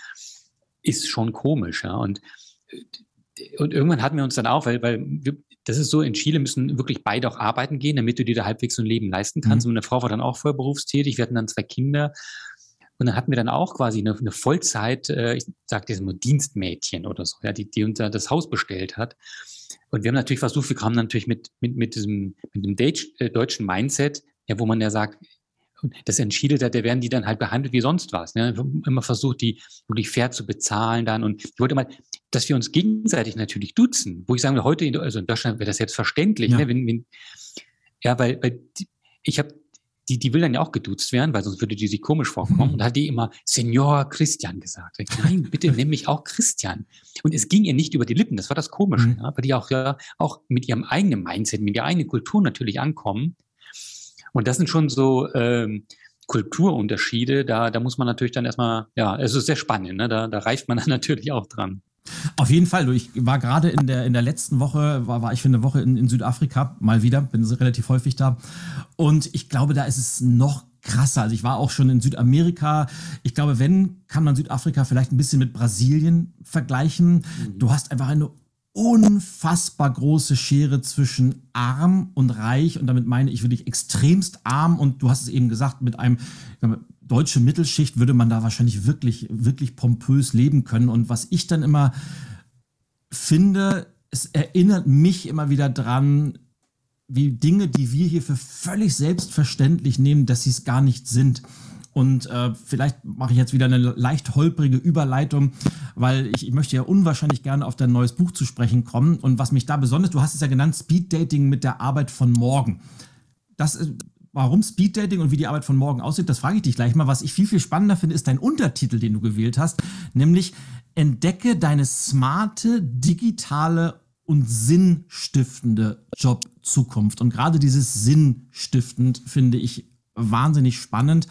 ist schon komisch, ja. Und, und irgendwann hatten wir uns dann auch, weil, weil wir, das ist so, in Chile müssen wirklich beide auch arbeiten gehen, damit du dir da halbwegs so ein Leben leisten kannst. Mhm. Und meine Frau war dann auch voll berufstätig, wir hatten dann zwei Kinder. Und dann hatten wir dann auch quasi eine, eine Vollzeit, äh, ich sag dir mal Dienstmädchen oder so, ja, die, die uns das Haus bestellt hat. Und wir haben natürlich versucht, wir kamen natürlich mit, mit, mit diesem, mit dem äh, deutschen Mindset, ja, wo man ja sagt, das entschiede, da, da werden die dann halt behandelt wie sonst was. Ne? Immer versucht, die wirklich fair zu bezahlen dann. Und ich wollte mal, dass wir uns gegenseitig natürlich duzen, wo ich sagen heute, in, also in Deutschland wäre das selbstverständlich, ja. ne? wenn, wenn, ja, weil, weil die, ich habe die, die will dann ja auch geduzt werden, weil sonst würde die sich komisch vorkommen. Mhm. Und da hat die immer Senor Christian gesagt. Nein, bitte nimm mich auch Christian. Und es ging ihr nicht über die Lippen, das war das Komische, mhm. ja, weil die auch, ja, auch mit ihrem eigenen Mindset, mit ihrer eigenen Kultur natürlich ankommen. Und das sind schon so ähm, Kulturunterschiede. Da, da muss man natürlich dann erstmal, ja, es ist sehr spannend, ne? da, da reift man dann natürlich auch dran. Auf jeden Fall. Ich war gerade in der, in der letzten Woche, war, war ich für eine Woche in, in Südafrika, mal wieder, bin relativ häufig da. Und ich glaube, da ist es noch krasser. Also ich war auch schon in Südamerika. Ich glaube, wenn, kann man Südafrika vielleicht ein bisschen mit Brasilien vergleichen. Mhm. Du hast einfach eine unfassbar große Schere zwischen arm und reich. Und damit meine ich wirklich extremst arm. Und du hast es eben gesagt, mit einem deutsche Mittelschicht würde man da wahrscheinlich wirklich, wirklich pompös leben können. Und was ich dann immer finde, es erinnert mich immer wieder dran, wie Dinge, die wir hier für völlig selbstverständlich nehmen, dass sie es gar nicht sind. Und äh, vielleicht mache ich jetzt wieder eine leicht holprige Überleitung, weil ich, ich möchte ja unwahrscheinlich gerne auf dein neues Buch zu sprechen kommen. Und was mich da besonders, du hast es ja genannt, Speed Dating mit der Arbeit von morgen. Das, warum Speed Dating und wie die Arbeit von morgen aussieht, das frage ich dich gleich mal. Was ich viel, viel spannender finde, ist dein Untertitel, den du gewählt hast, nämlich Entdecke deine smarte, digitale und sinnstiftende Jobzukunft. Und gerade dieses sinnstiftend finde ich wahnsinnig spannend,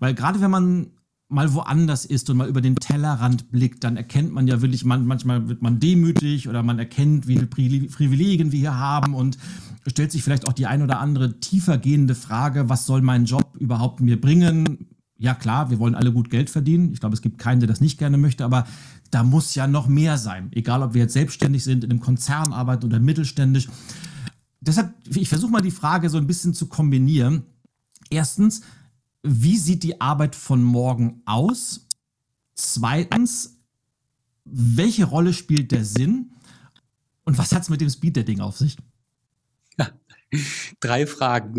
weil gerade wenn man mal woanders ist und mal über den Tellerrand blickt, dann erkennt man ja wirklich, man, manchmal wird man demütig oder man erkennt, wie viele Privilegien wir hier haben und stellt sich vielleicht auch die ein oder andere tiefer gehende Frage, was soll mein Job überhaupt mir bringen? Ja klar, wir wollen alle gut Geld verdienen. Ich glaube, es gibt keinen, der das nicht gerne möchte, aber da muss ja noch mehr sein. Egal, ob wir jetzt selbstständig sind, in einem Konzern arbeiten oder mittelständisch. Deshalb, ich versuche mal die Frage so ein bisschen zu kombinieren. Erstens, wie sieht die Arbeit von morgen aus? Zweitens, welche Rolle spielt der Sinn? Und was hat es mit dem Speed-Dating auf sich? Drei Fragen.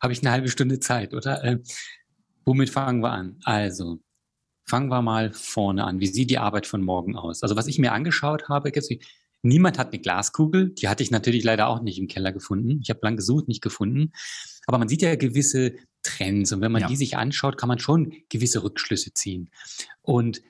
Habe ich eine halbe Stunde Zeit, oder? Äh, womit fangen wir an? Also, fangen wir mal vorne an. Wie sieht die Arbeit von morgen aus? Also, was ich mir angeschaut habe, niemand hat eine Glaskugel. Die hatte ich natürlich leider auch nicht im Keller gefunden. Ich habe lang gesucht, nicht gefunden. Aber man sieht ja gewisse Trends und wenn man ja. die sich anschaut, kann man schon gewisse Rückschlüsse ziehen. Und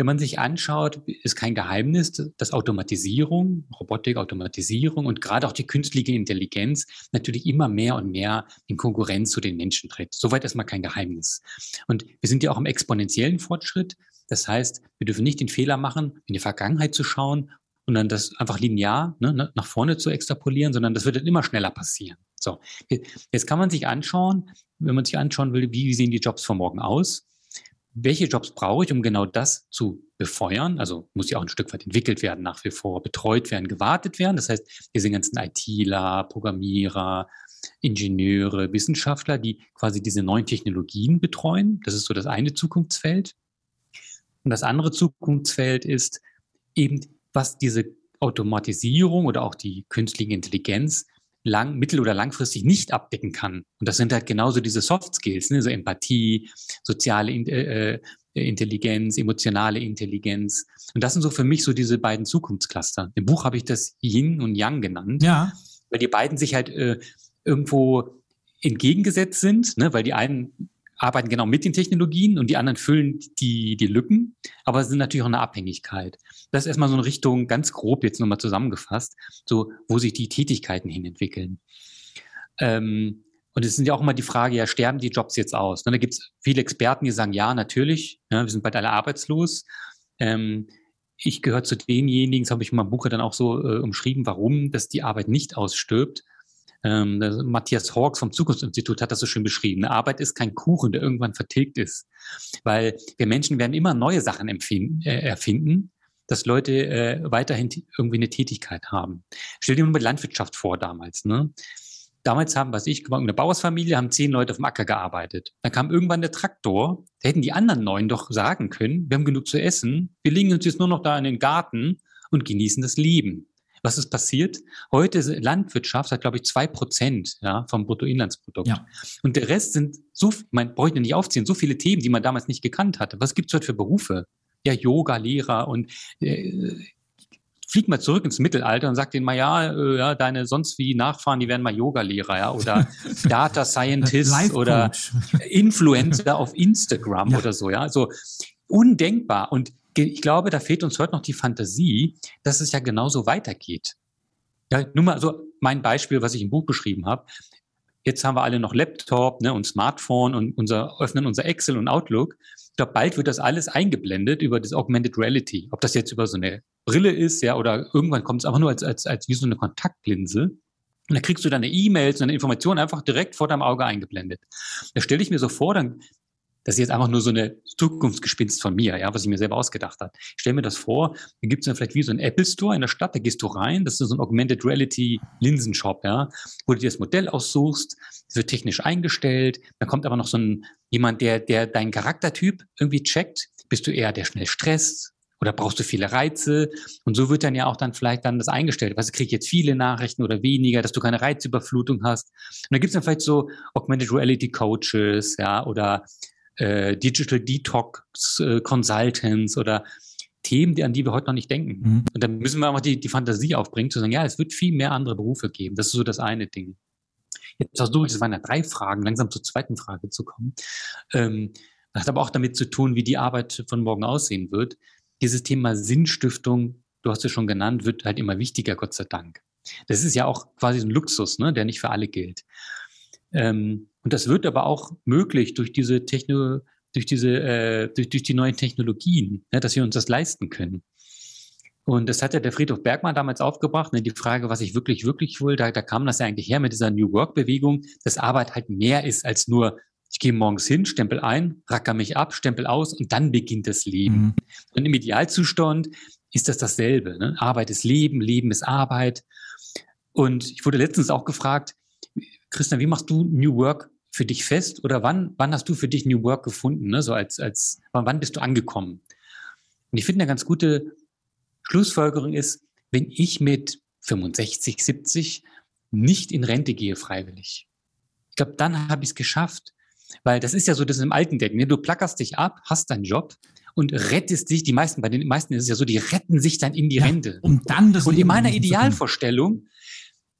wenn man sich anschaut, ist kein Geheimnis, dass Automatisierung, Robotik, Automatisierung und gerade auch die künstliche Intelligenz natürlich immer mehr und mehr in Konkurrenz zu den Menschen tritt. Soweit erstmal kein Geheimnis. Und wir sind ja auch im exponentiellen Fortschritt. Das heißt, wir dürfen nicht den Fehler machen, in die Vergangenheit zu schauen und dann das einfach linear ne, nach vorne zu extrapolieren, sondern das wird dann immer schneller passieren. So, jetzt kann man sich anschauen, wenn man sich anschauen will, wie sehen die Jobs von morgen aus? Welche Jobs brauche ich, um genau das zu befeuern? Also muss ja auch ein Stück weit entwickelt werden, nach wie vor betreut werden, gewartet werden. Das heißt, diese ganzen ITler, Programmierer, Ingenieure, Wissenschaftler, die quasi diese neuen Technologien betreuen. Das ist so das eine Zukunftsfeld. Und das andere Zukunftsfeld ist eben, was diese Automatisierung oder auch die künstliche Intelligenz lang, mittel- oder langfristig nicht abdecken kann. Und das sind halt genauso diese Soft Skills, ne? so Empathie, soziale äh, äh, Intelligenz, emotionale Intelligenz. Und das sind so für mich so diese beiden Zukunftscluster. Im Buch habe ich das Yin und Yang genannt, ja. weil die beiden sich halt äh, irgendwo entgegengesetzt sind, ne? weil die einen arbeiten genau mit den Technologien und die anderen füllen die, die Lücken, aber es sind natürlich auch eine Abhängigkeit. Das ist erstmal so eine Richtung, ganz grob jetzt nochmal zusammengefasst, so wo sich die Tätigkeiten hin entwickeln. Ähm, und es sind ja auch immer die Frage, ja, sterben die Jobs jetzt aus? Ne, da gibt es viele Experten, die sagen, ja, natürlich, ja, wir sind bald alle arbeitslos. Ähm, ich gehöre zu denjenigen, das habe ich in meinem Buch dann auch so äh, umschrieben, warum dass die Arbeit nicht ausstirbt, ähm, Matthias Hawks vom Zukunftsinstitut hat das so schön beschrieben. Arbeit ist kein Kuchen, der irgendwann vertilgt ist. Weil wir Menschen werden immer neue Sachen empfinden, äh, erfinden, dass Leute äh, weiterhin irgendwie eine Tätigkeit haben. Stell dir mal die Landwirtschaft vor damals. Ne? Damals haben, was ich, eine Bauersfamilie, haben zehn Leute auf dem Acker gearbeitet. Dann kam irgendwann der Traktor. Da hätten die anderen neun doch sagen können, wir haben genug zu essen. Wir legen uns jetzt nur noch da in den Garten und genießen das Leben. Was ist passiert? Heute Landwirtschaft hat, glaube ich, zwei Prozent ja, vom Bruttoinlandsprodukt. Ja. Und der Rest sind so, man bräuchte nicht aufziehen, so viele Themen, die man damals nicht gekannt hatte. Was gibt es heute für Berufe? Ja, Yoga, Lehrer und äh, flieg mal zurück ins Mittelalter und sag denen mal, ja, äh, ja, deine sonst wie Nachfahren, die werden mal Yoga-Lehrer, ja, oder Data Scientist oder Influencer auf Instagram ja. oder so, ja. So undenkbar. Und ich glaube, da fehlt uns heute noch die Fantasie, dass es ja genauso weitergeht. Ja, nur mal so mein Beispiel, was ich im Buch beschrieben habe. Jetzt haben wir alle noch Laptop ne, und Smartphone und unser, öffnen unser Excel und Outlook. Ich glaube, bald wird das alles eingeblendet über das Augmented Reality. Ob das jetzt über so eine Brille ist, ja, oder irgendwann kommt es einfach nur als, als, als wie so eine Kontaktlinse. Und da kriegst du deine E-Mails und deine Informationen einfach direkt vor deinem Auge eingeblendet. Da stelle ich mir so vor, dann das ist jetzt einfach nur so eine Zukunftsgespinst von mir, ja, was ich mir selber ausgedacht habe. Ich stelle mir das vor, da gibt es dann vielleicht wie so ein Apple Store in der Stadt, da gehst du rein, das ist so ein Augmented Reality Linsenshop, ja, wo du dir das Modell aussuchst, wird technisch eingestellt, dann kommt aber noch so ein jemand, der, der deinen Charaktertyp irgendwie checkt. Bist du eher der schnell stresst Oder brauchst du viele Reize? Und so wird dann ja auch dann vielleicht dann das eingestellt. Was kriege ich jetzt viele Nachrichten oder weniger, dass du keine Reizüberflutung hast. Und da gibt es dann vielleicht so Augmented Reality Coaches, ja, oder äh, Digital Detox äh, Consultants oder Themen, die, an die wir heute noch nicht denken. Mhm. Und dann müssen wir einfach die, die Fantasie aufbringen, zu sagen, ja, es wird viel mehr andere Berufe geben. Das ist so das eine Ding. Jetzt versuche ich, das waren ja drei Fragen, langsam zur zweiten Frage zu kommen. Ähm, das hat aber auch damit zu tun, wie die Arbeit von morgen aussehen wird. Dieses Thema Sinnstiftung, du hast es schon genannt, wird halt immer wichtiger, Gott sei Dank. Das ist ja auch quasi ein Luxus, ne, der nicht für alle gilt. Ähm, und das wird aber auch möglich durch diese Techno, durch diese, äh, durch, durch die neuen Technologien, ne, dass wir uns das leisten können. Und das hat ja der Friedhof Bergmann damals aufgebracht. Ne, die Frage, was ich wirklich, wirklich will, da, da kam das ja eigentlich her mit dieser New Work-Bewegung, dass Arbeit halt mehr ist als nur, ich gehe morgens hin, stempel ein, racker mich ab, stempel aus und dann beginnt das Leben. Mhm. Und im Idealzustand ist das dasselbe. Ne? Arbeit ist Leben, Leben ist Arbeit. Und ich wurde letztens auch gefragt, Christian, wie machst du New Work für dich fest oder wann, wann hast du für dich New Work gefunden? Ne? So als, als, wann bist du angekommen? Und ich finde eine ganz gute Schlussfolgerung ist, wenn ich mit 65, 70 nicht in Rente gehe freiwillig. Ich glaube, dann habe ich es geschafft. Weil das ist ja so das im alten Denken. Ne? Du plackerst dich ab, hast deinen Job und rettest dich. Die meisten, bei den meisten ist es ja so, die retten sich dann in die ja, Rente. Um dann das und in meiner Idealvorstellung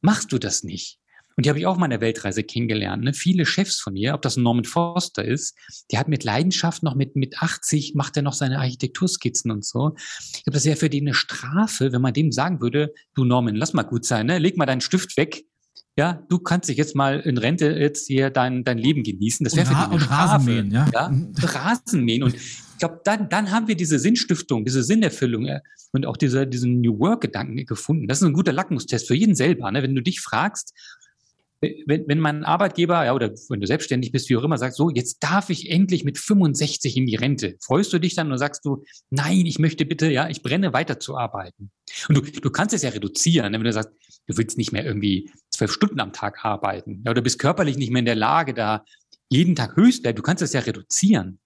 machst du das nicht. Und die habe ich auch mal in der Weltreise kennengelernt. Ne? Viele Chefs von mir, ob das ein Norman Foster ist, der hat mit Leidenschaft noch mit, mit 80, macht er noch seine Architekturskizzen und so. Ich glaube, das wäre für den eine Strafe, wenn man dem sagen würde, du Norman, lass mal gut sein, ne? leg mal deinen Stift weg, ja, du kannst dich jetzt mal in Rente jetzt hier dein, dein Leben genießen. Das wäre für dich eine Strafe. Rasenmähen, ja. ja? Rasenmähen. Und ich glaube, dann, dann haben wir diese Sinnstiftung, diese Sinnerfüllung äh, und auch diese, diesen New Work-Gedanken gefunden. Das ist ein guter Lackmustest für jeden selber. Ne? Wenn du dich fragst, wenn, wenn mein Arbeitgeber, ja, oder wenn du selbstständig bist, wie auch immer, sagt, so, jetzt darf ich endlich mit 65 in die Rente. Freust du dich dann und sagst du, nein, ich möchte bitte, ja, ich brenne weiter zu arbeiten. Und du, du kannst es ja reduzieren, ne? wenn du sagst, du willst nicht mehr irgendwie zwölf Stunden am Tag arbeiten, ja, oder bist körperlich nicht mehr in der Lage, da jeden Tag höchst. Du kannst es ja reduzieren.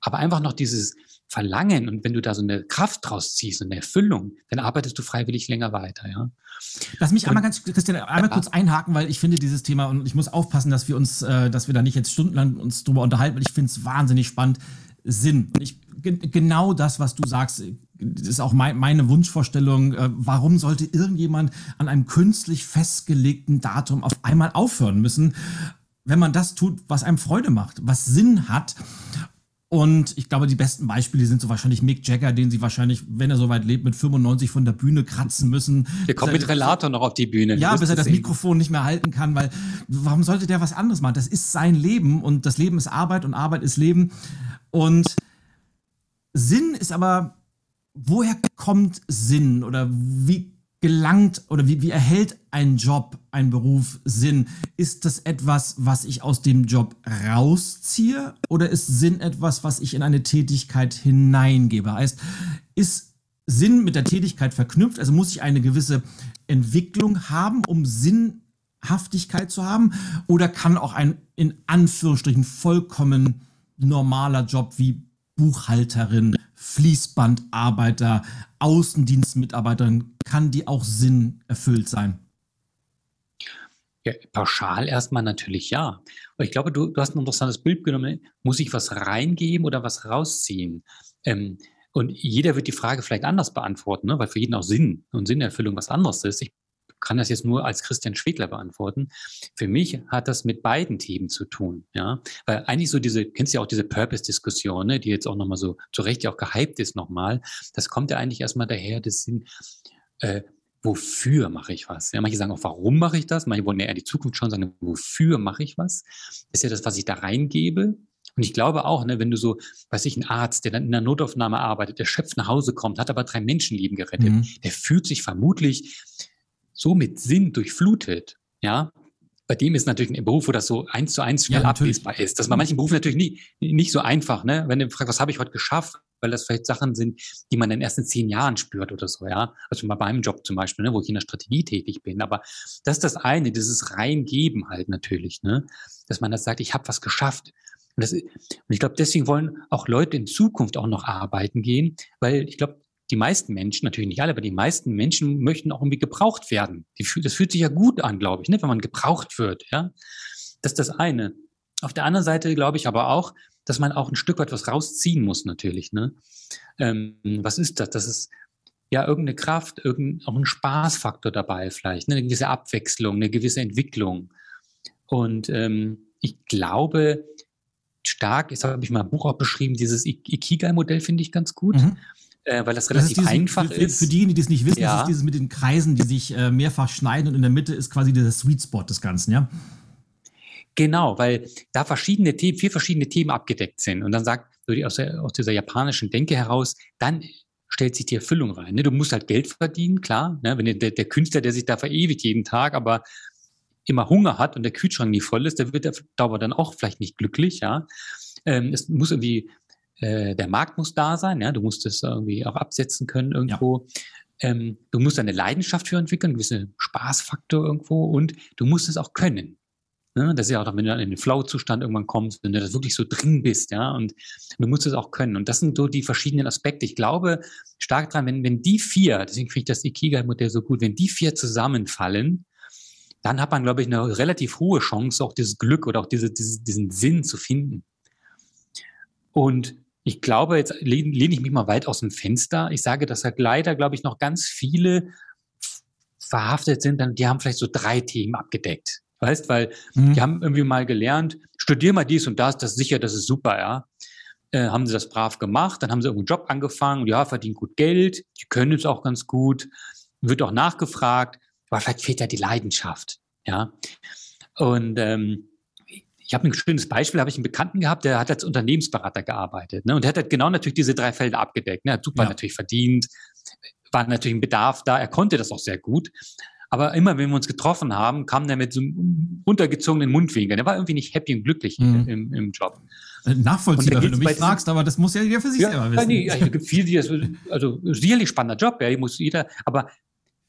Aber einfach noch dieses Verlangen und wenn du da so eine Kraft draus ziehst und eine Erfüllung, dann arbeitest du freiwillig länger weiter, ja. Lass mich und, einmal ganz, Christian, einmal ja. kurz einhaken, weil ich finde dieses Thema und ich muss aufpassen, dass wir uns, äh, dass wir da nicht jetzt stundenlang uns drüber unterhalten, weil ich finde es wahnsinnig spannend. Sinn. Ich, genau das, was du sagst, ist auch mein, meine Wunschvorstellung. Äh, warum sollte irgendjemand an einem künstlich festgelegten Datum auf einmal aufhören müssen, wenn man das tut, was einem Freude macht, was Sinn hat? Und ich glaube, die besten Beispiele sind so wahrscheinlich Mick Jagger, den sie wahrscheinlich, wenn er soweit lebt, mit 95 von der Bühne kratzen müssen. Der kommt mit Relator noch auf die Bühne. Ja, bis er das sehen. Mikrofon nicht mehr halten kann, weil warum sollte der was anderes machen? Das ist sein Leben und das Leben ist Arbeit und Arbeit ist Leben. Und Sinn ist aber, woher kommt Sinn oder wie gelangt oder wie, wie erhält ein Job, ein Beruf Sinn? Ist das etwas, was ich aus dem Job rausziehe oder ist Sinn etwas, was ich in eine Tätigkeit hineingebe? Heißt, ist Sinn mit der Tätigkeit verknüpft? Also muss ich eine gewisse Entwicklung haben, um Sinnhaftigkeit zu haben? Oder kann auch ein in Anführungsstrichen vollkommen normaler Job wie Buchhalterin, Fließbandarbeiter, Außendienstmitarbeiterin, kann die auch Sinn erfüllt sein? Ja, pauschal erstmal natürlich ja. Aber ich glaube, du, du hast ein interessantes Bild genommen. Muss ich was reingeben oder was rausziehen? Ähm, und jeder wird die Frage vielleicht anders beantworten, ne? weil für jeden auch Sinn und Sinnerfüllung was anderes ist. Ich kann das jetzt nur als Christian Schwedler beantworten. Für mich hat das mit beiden Themen zu tun, ja, weil eigentlich so diese, kennst du ja auch diese Purpose-Diskussion, ne, die jetzt auch nochmal so zu Recht ja auch gehypt ist nochmal. Das kommt ja eigentlich erstmal daher, das sind, äh, wofür mache ich was? Ja, manche sagen auch, warum mache ich das? Manche wollen ja eher die Zukunft schauen, sagen, wofür mache ich was? Das ist ja das, was ich da reingebe. Und ich glaube auch, ne, wenn du so, weiß ich, ein Arzt, der dann in der Notaufnahme arbeitet, der schöpft nach Hause kommt, hat aber drei Menschenleben gerettet, mhm. der fühlt sich vermutlich so mit Sinn durchflutet, ja, bei dem ist natürlich ein Beruf, wo das so eins zu eins schnell ja, ablesbar ist. Das ist bei manchen Berufen natürlich nie, nicht so einfach, ne? Wenn du fragst, was habe ich heute geschafft, weil das vielleicht Sachen sind, die man in den ersten zehn Jahren spürt oder so, ja. Also mal beim Job zum Beispiel, ne, wo ich in der Strategie tätig bin. Aber das ist das eine, dieses Reingeben halt natürlich, ne? Dass man das sagt, ich habe was geschafft. Und, das, und ich glaube, deswegen wollen auch Leute in Zukunft auch noch arbeiten gehen, weil ich glaube, die meisten Menschen, natürlich nicht alle, aber die meisten Menschen möchten auch irgendwie gebraucht werden. Die, das fühlt sich ja gut an, glaube ich, ne, wenn man gebraucht wird. Ja, das ist das eine. Auf der anderen Seite glaube ich aber auch, dass man auch ein Stück weit was rausziehen muss, natürlich. Ne? Ähm, was ist das? Das ist ja irgendeine Kraft, irgendein, auch ein Spaßfaktor dabei vielleicht, ne? eine gewisse Abwechslung, eine gewisse Entwicklung. Und ähm, ich glaube, stark, jetzt habe ich mal ein Buch auch beschrieben, dieses Ikigai-Modell finde ich ganz gut. Mhm. Äh, weil das relativ das ist einfach für, ist. Für diejenigen, die es nicht wissen, ja. das ist dieses mit den Kreisen, die sich äh, mehrfach schneiden und in der Mitte ist quasi dieser Sweet Spot des Ganzen, ja? Genau, weil da verschiedene Themen, vier verschiedene Themen abgedeckt sind. Und dann sagt, aus, der, aus dieser japanischen Denke heraus, dann stellt sich die Erfüllung rein. Ne? Du musst halt Geld verdienen, klar. Ne? Wenn der, der Künstler, der sich da verewigt jeden Tag, aber immer Hunger hat und der Kühlschrank nie voll ist, der wird der Dauer dann auch vielleicht nicht glücklich, ja. Ähm, es muss irgendwie, äh, der Markt muss da sein, ja. Du musst es irgendwie auch absetzen können irgendwo. Ja. Ähm, du musst eine Leidenschaft für entwickeln, einen gewissen Spaßfaktor irgendwo und du musst es auch können. Ne? Das ist ja auch, wenn du dann in den Flow-Zustand irgendwann kommst, wenn du da wirklich so drin bist, ja, und du musst es auch können. Und das sind so die verschiedenen Aspekte. Ich glaube stark dran, wenn, wenn die vier, deswegen finde ich das Ikigai-Modell so gut, wenn die vier zusammenfallen, dann hat man, glaube ich, eine relativ hohe Chance, auch dieses Glück oder auch diese, diese, diesen Sinn zu finden. Und ich glaube, jetzt lehne, ich mich mal weit aus dem Fenster. Ich sage, dass halt leider, glaube ich, noch ganz viele verhaftet sind, die haben vielleicht so drei Themen abgedeckt. Weißt, weil mhm. die haben irgendwie mal gelernt, studier mal dies und das, das ist sicher, das ist super, ja. Äh, haben sie das brav gemacht, dann haben sie irgendeinen Job angefangen, ja, verdienen gut Geld, die können es auch ganz gut, wird auch nachgefragt, aber vielleicht fehlt ja die Leidenschaft, ja. Und ähm, ich habe ein schönes Beispiel, habe ich einen Bekannten gehabt, der hat als Unternehmensberater gearbeitet, ne, und der hat halt genau natürlich diese drei Felder abgedeckt, ne, hat super ja. natürlich verdient, war natürlich ein Bedarf da, er konnte das auch sehr gut, aber immer, wenn wir uns getroffen haben, kam der mit so einem runtergezogenen Mundwinkel. Der war irgendwie nicht happy und glücklich mhm. im, im Job. Äh, nachvollziehbar, wenn du mich fragst, aber das muss ja jeder für sich ja, selber wissen. Nee, es gibt viele, die das, also sicherlich spannender Job, ja, muss jeder, aber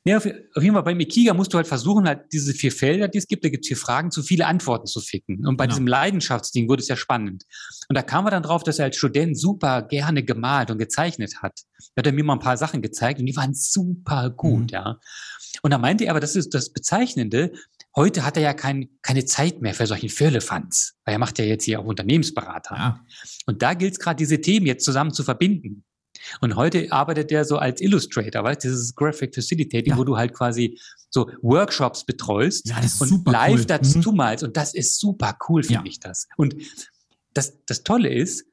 ja, auf, jeden Fall beim Ikiga musst du halt versuchen, halt diese vier Felder, die es gibt, da gibt es vier Fragen, zu viele Antworten zu ficken. Und bei genau. diesem Leidenschaftsding wurde es ja spannend. Und da kam er dann drauf, dass er als Student super gerne gemalt und gezeichnet hat. Da hat er mir mal ein paar Sachen gezeigt und die waren super gut, mhm. ja. Und da meinte er aber, das ist das Bezeichnende, heute hat er ja kein, keine Zeit mehr für solchen Firlefanz, weil er macht ja jetzt hier auch Unternehmensberater. Ja. Und da gilt es gerade, diese Themen jetzt zusammen zu verbinden. Und heute arbeitet er so als Illustrator, weißt du, dieses Graphic Facilitating, ja. wo du halt quasi so Workshops betreust ja, und live cool. dazu mhm. malst. Und das ist super cool, finde ja. ich das. Und das, das Tolle ist,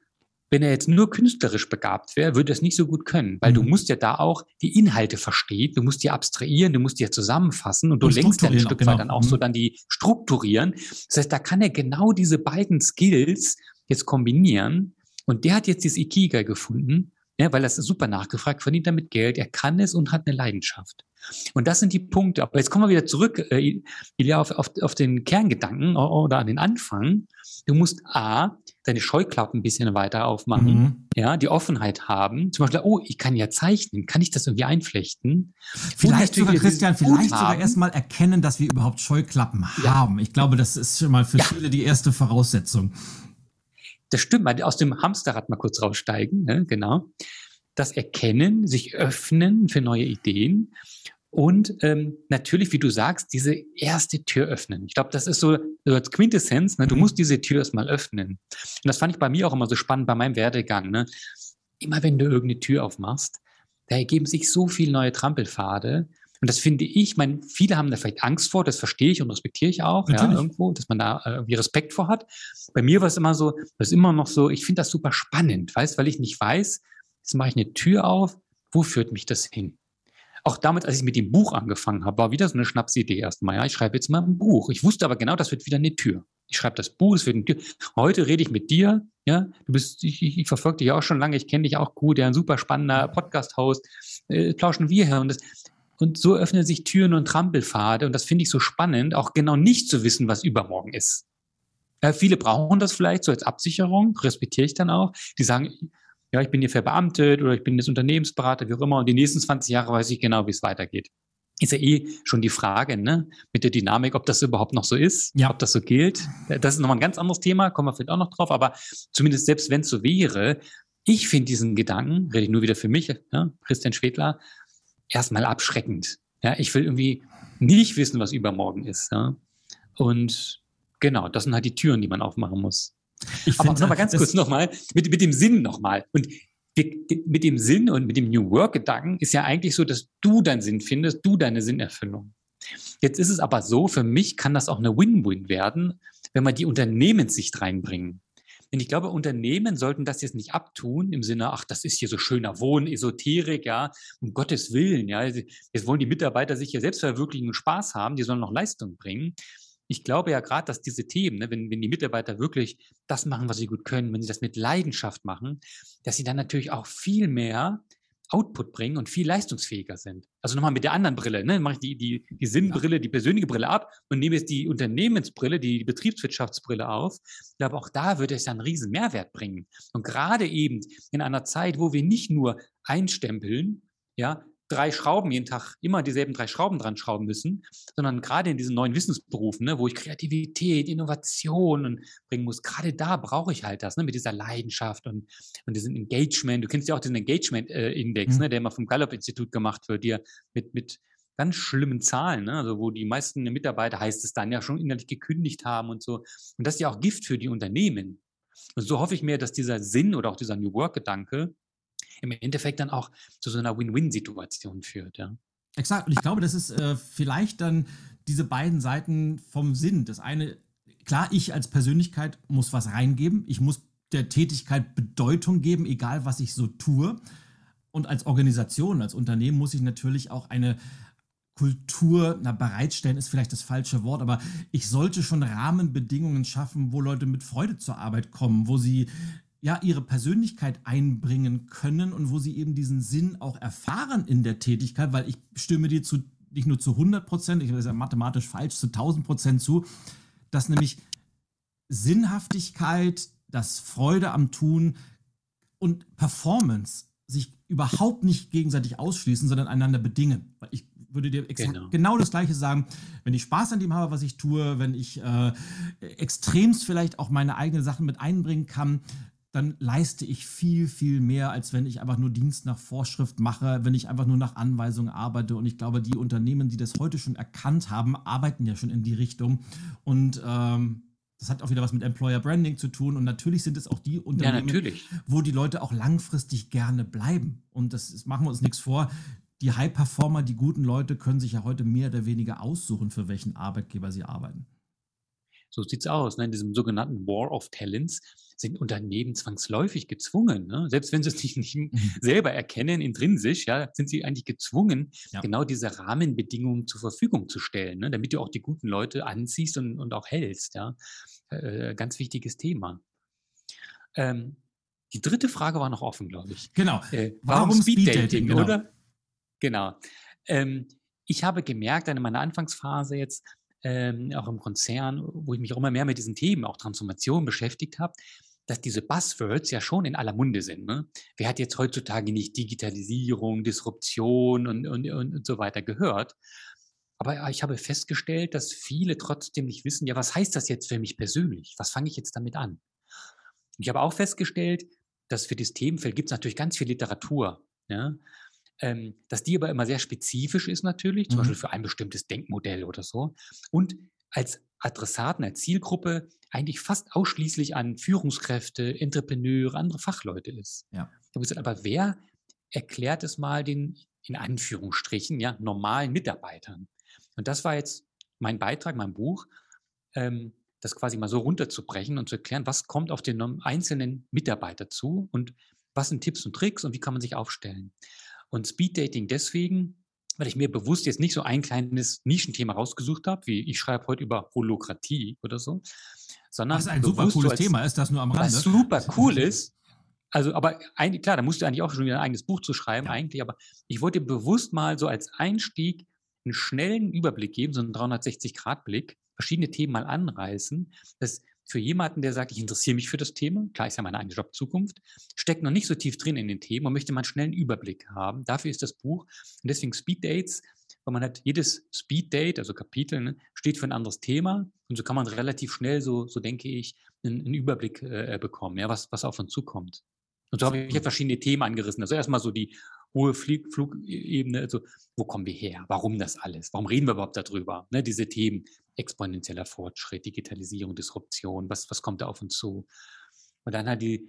wenn er jetzt nur künstlerisch begabt wäre, würde er es nicht so gut können, weil mhm. du musst ja da auch die Inhalte verstehen, du musst die abstrahieren, du musst die ja zusammenfassen und du und lenkst ja ein Stück genau. weit dann auch mhm. so dann die strukturieren. Das heißt, da kann er genau diese beiden Skills jetzt kombinieren und der hat jetzt dieses Ikigai gefunden ja, weil das ist super nachgefragt, verdient damit Geld, er kann es und hat eine Leidenschaft. Und das sind die Punkte. Aber jetzt kommen wir wieder zurück, äh, Ilja, auf, auf, auf den Kerngedanken oder an den Anfang. Du musst A, deine Scheuklappen ein bisschen weiter aufmachen, mhm. ja, die Offenheit haben. Zum Beispiel, oh, ich kann ja zeichnen, kann ich das irgendwie einflechten? Vielleicht sogar, Christian, vielleicht sogar erstmal erkennen, dass wir überhaupt Scheuklappen ja. haben. Ich glaube, das ist schon mal für ja. viele die erste Voraussetzung das stimmt, mal aus dem Hamsterrad mal kurz raussteigen, ne? genau. Das Erkennen, sich öffnen für neue Ideen und ähm, natürlich, wie du sagst, diese erste Tür öffnen. Ich glaube, das ist so, so als Quintessenz, ne? du mhm. musst diese Tür erstmal öffnen. Und das fand ich bei mir auch immer so spannend bei meinem Werdegang. Ne? Immer wenn du irgendeine Tür aufmachst, da ergeben sich so viele neue Trampelpfade. Und das finde ich, mein, viele haben da vielleicht Angst vor, das verstehe ich und respektiere ich auch, ja, irgendwo, dass man da äh, irgendwie Respekt vor hat. Bei mir war es immer so, das ist immer noch so, ich finde das super spannend, weißt, weil ich nicht weiß, jetzt mache ich eine Tür auf, wo führt mich das hin? Auch damit, als ich mit dem Buch angefangen habe, war wieder so eine Schnapsidee erstmal. Ja, ich schreibe jetzt mal ein Buch. Ich wusste aber genau, das wird wieder eine Tür. Ich schreibe das Buch, es wird eine Tür. Heute rede ich mit dir, ja, du bist, ich, ich, ich verfolge dich auch schon lange, ich kenne dich auch gut, der ein super spannender Podcast-Host, äh, plauschen wir hier und das, und so öffnen sich Türen und Trampelpfade. Und das finde ich so spannend, auch genau nicht zu wissen, was übermorgen ist. Äh, viele brauchen das vielleicht so als Absicherung, respektiere ich dann auch. Die sagen, ja, ich bin hier verbeamtet oder ich bin jetzt Unternehmensberater, wie auch immer. Und die nächsten 20 Jahre weiß ich genau, wie es weitergeht. Ist ja eh schon die Frage, ne, mit der Dynamik, ob das überhaupt noch so ist, ja. ob das so gilt. Das ist nochmal ein ganz anderes Thema, kommen wir vielleicht auch noch drauf. Aber zumindest selbst wenn es so wäre, Ich finde diesen Gedanken, rede ich nur wieder für mich, ja, Christian Schwedler, erstmal abschreckend. Ja, ich will irgendwie nicht wissen, was übermorgen ist. Ja. Und genau, das sind halt die Türen, die man aufmachen muss. Ich Aber nochmal ganz kurz nochmal, mit, mit dem Sinn nochmal. Und mit dem Sinn und mit dem New Work-Gedanken ist ja eigentlich so, dass du deinen Sinn findest, du deine Sinnerfüllung. Jetzt ist es aber so, für mich kann das auch eine Win-Win werden, wenn wir die Unternehmenssicht reinbringen. Denn ich glaube, Unternehmen sollten das jetzt nicht abtun im Sinne, ach, das ist hier so schöner Wohn, Esoterik, ja, um Gottes Willen, ja. Jetzt wollen die Mitarbeiter sich ja selbst verwirklichen und Spaß haben, die sollen noch Leistung bringen. Ich glaube ja gerade, dass diese Themen, ne, wenn, wenn die Mitarbeiter wirklich das machen, was sie gut können, wenn sie das mit Leidenschaft machen, dass sie dann natürlich auch viel mehr Output bringen und viel leistungsfähiger sind. Also nochmal mit der anderen Brille, ne? mache ich die, die, die Sinnbrille, die persönliche Brille ab und nehme jetzt die Unternehmensbrille, die Betriebswirtschaftsbrille auf. Ich glaube, auch da würde es einen riesen Mehrwert bringen. Und gerade eben in einer Zeit, wo wir nicht nur einstempeln, ja, drei Schrauben jeden Tag immer dieselben drei Schrauben dran schrauben müssen, sondern gerade in diesen neuen Wissensberufen, ne, wo ich Kreativität, Innovation bringen muss, gerade da brauche ich halt das, ne, mit dieser Leidenschaft und, und diesem Engagement. Du kennst ja auch diesen Engagement-Index, mhm. ne, der immer vom Gallup-Institut gemacht wird, dir mit, mit ganz schlimmen Zahlen, ne? also wo die meisten Mitarbeiter, heißt es dann, ja schon innerlich gekündigt haben und so. Und das ist ja auch Gift für die Unternehmen. Und so hoffe ich mir, dass dieser Sinn oder auch dieser New Work-Gedanke im Endeffekt dann auch zu so einer Win-Win-Situation führt. Ja. Exakt. Und ich glaube, das ist äh, vielleicht dann diese beiden Seiten vom Sinn. Das eine, klar, ich als Persönlichkeit muss was reingeben. Ich muss der Tätigkeit Bedeutung geben, egal was ich so tue. Und als Organisation, als Unternehmen muss ich natürlich auch eine Kultur, na, bereitstellen ist vielleicht das falsche Wort, aber ich sollte schon Rahmenbedingungen schaffen, wo Leute mit Freude zur Arbeit kommen, wo sie ja, ihre Persönlichkeit einbringen können und wo sie eben diesen Sinn auch erfahren in der Tätigkeit, weil ich stimme dir zu, nicht nur zu 100 Prozent, ich weiß ja mathematisch falsch, zu 1000 Prozent zu, dass nämlich Sinnhaftigkeit, das Freude am Tun und Performance sich überhaupt nicht gegenseitig ausschließen, sondern einander bedingen. Weil ich würde dir genau. genau. das Gleiche sagen, wenn ich Spaß an dem habe, was ich tue, wenn ich äh, extremst vielleicht auch meine eigenen Sachen mit einbringen kann, dann leiste ich viel, viel mehr, als wenn ich einfach nur Dienst nach Vorschrift mache, wenn ich einfach nur nach Anweisungen arbeite. Und ich glaube, die Unternehmen, die das heute schon erkannt haben, arbeiten ja schon in die Richtung. Und ähm, das hat auch wieder was mit Employer Branding zu tun. Und natürlich sind es auch die Unternehmen, ja, wo die Leute auch langfristig gerne bleiben. Und das ist, machen wir uns nichts vor. Die High-Performer, die guten Leute können sich ja heute mehr oder weniger aussuchen, für welchen Arbeitgeber sie arbeiten. So sieht es aus, ne? in diesem sogenannten War of Talents sind Unternehmen zwangsläufig gezwungen, ne? selbst wenn sie es nicht, nicht mhm. selber erkennen, intrinsisch, ja, sind sie eigentlich gezwungen, ja. genau diese Rahmenbedingungen zur Verfügung zu stellen, ne? damit du auch die guten Leute anziehst und, und auch hältst. Ja? Äh, ganz wichtiges Thema. Ähm, die dritte Frage war noch offen, glaube ich. Genau. Äh, warum, warum Speeddating, genau. oder? Genau. Ähm, ich habe gemerkt, in meiner Anfangsphase jetzt, ähm, auch im Konzern, wo ich mich auch immer mehr mit diesen Themen, auch Transformation beschäftigt habe, dass diese Buzzwords ja schon in aller Munde sind. Ne? Wer hat jetzt heutzutage nicht Digitalisierung, Disruption und, und, und so weiter gehört? Aber ich habe festgestellt, dass viele trotzdem nicht wissen, ja, was heißt das jetzt für mich persönlich? Was fange ich jetzt damit an? Und ich habe auch festgestellt, dass für das Themenfeld gibt es natürlich ganz viel Literatur. Ja? Ähm, dass die aber immer sehr spezifisch ist natürlich, zum mhm. Beispiel für ein bestimmtes Denkmodell oder so. Und als Adressaten, als Zielgruppe eigentlich fast ausschließlich an Führungskräfte, Entrepreneure, andere Fachleute ist. Ja. Aber wer erklärt es mal den, in Anführungsstrichen, ja, normalen Mitarbeitern? Und das war jetzt mein Beitrag, mein Buch, ähm, das quasi mal so runterzubrechen und zu erklären, was kommt auf den einzelnen Mitarbeiter zu und was sind Tipps und Tricks und wie kann man sich aufstellen. Und Speeddating deswegen, weil ich mir bewusst jetzt nicht so ein kleines Nischenthema rausgesucht habe, wie ich schreibe heute über Holokratie oder so, sondern. Was ein super cooles als, Thema ist, das nur am Rande. Was super cool ist. Also, aber eigentlich, klar, da musst du eigentlich auch schon wieder ein eigenes Buch zu schreiben, ja. eigentlich, aber ich wollte bewusst mal so als Einstieg einen schnellen Überblick geben, so einen 360-Grad-Blick, verschiedene Themen mal anreißen, dass für jemanden, der sagt, ich interessiere mich für das Thema, klar ist ja meine eigene Jobzukunft, steckt noch nicht so tief drin in den Themen und möchte mal einen schnellen Überblick haben. Dafür ist das Buch und deswegen Speed Dates, weil man hat jedes Speed Date, also Kapitel, ne, steht für ein anderes Thema und so kann man relativ schnell, so, so denke ich, einen, einen Überblick äh, bekommen, ja, was, was auf uns zukommt. Und so habe ich verschiedene Themen angerissen. Also erstmal so die hohe Flieg Flugebene, also wo kommen wir her? Warum das alles? Warum reden wir überhaupt darüber? Ne, diese Themen, exponentieller Fortschritt, Digitalisierung, Disruption, was, was kommt da auf uns zu? Und dann halt die,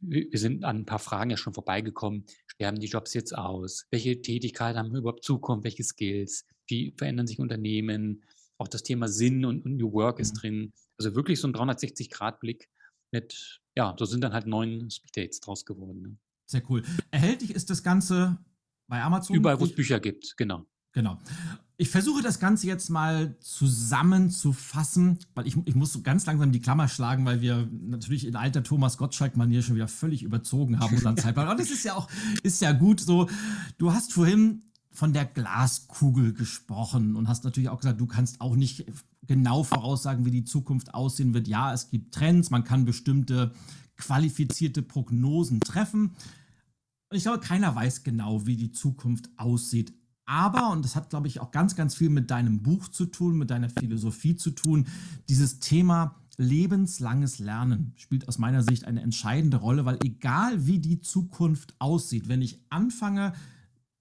wir sind an ein paar Fragen ja schon vorbeigekommen. Sterben die Jobs jetzt aus? Welche Tätigkeiten haben überhaupt Zukunft? Welche Skills? Wie verändern sich Unternehmen? Auch das Thema Sinn und, und New Work ist mhm. drin. Also wirklich so ein 360-Grad-Blick mit, ja, so sind dann halt neun Speed Dates draus geworden. Ne? Sehr cool. Erhältlich ist das Ganze bei Amazon? Überall, wo es Bücher gibt, genau. Genau. Ich versuche das Ganze jetzt mal zusammenzufassen, weil ich, ich muss so ganz langsam die Klammer schlagen, weil wir natürlich in alter Thomas Gottschalk-Manier schon wieder völlig überzogen haben unseren Zeitplan. Aber das ist ja auch, ist ja gut so. Du hast vorhin von der Glaskugel gesprochen und hast natürlich auch gesagt, du kannst auch nicht genau voraussagen, wie die Zukunft aussehen wird. Ja, es gibt Trends, man kann bestimmte qualifizierte Prognosen treffen. Und ich glaube, keiner weiß genau, wie die Zukunft aussieht. Aber, und das hat, glaube ich, auch ganz, ganz viel mit deinem Buch zu tun, mit deiner Philosophie zu tun, dieses Thema lebenslanges Lernen spielt aus meiner Sicht eine entscheidende Rolle, weil egal wie die Zukunft aussieht, wenn ich anfange,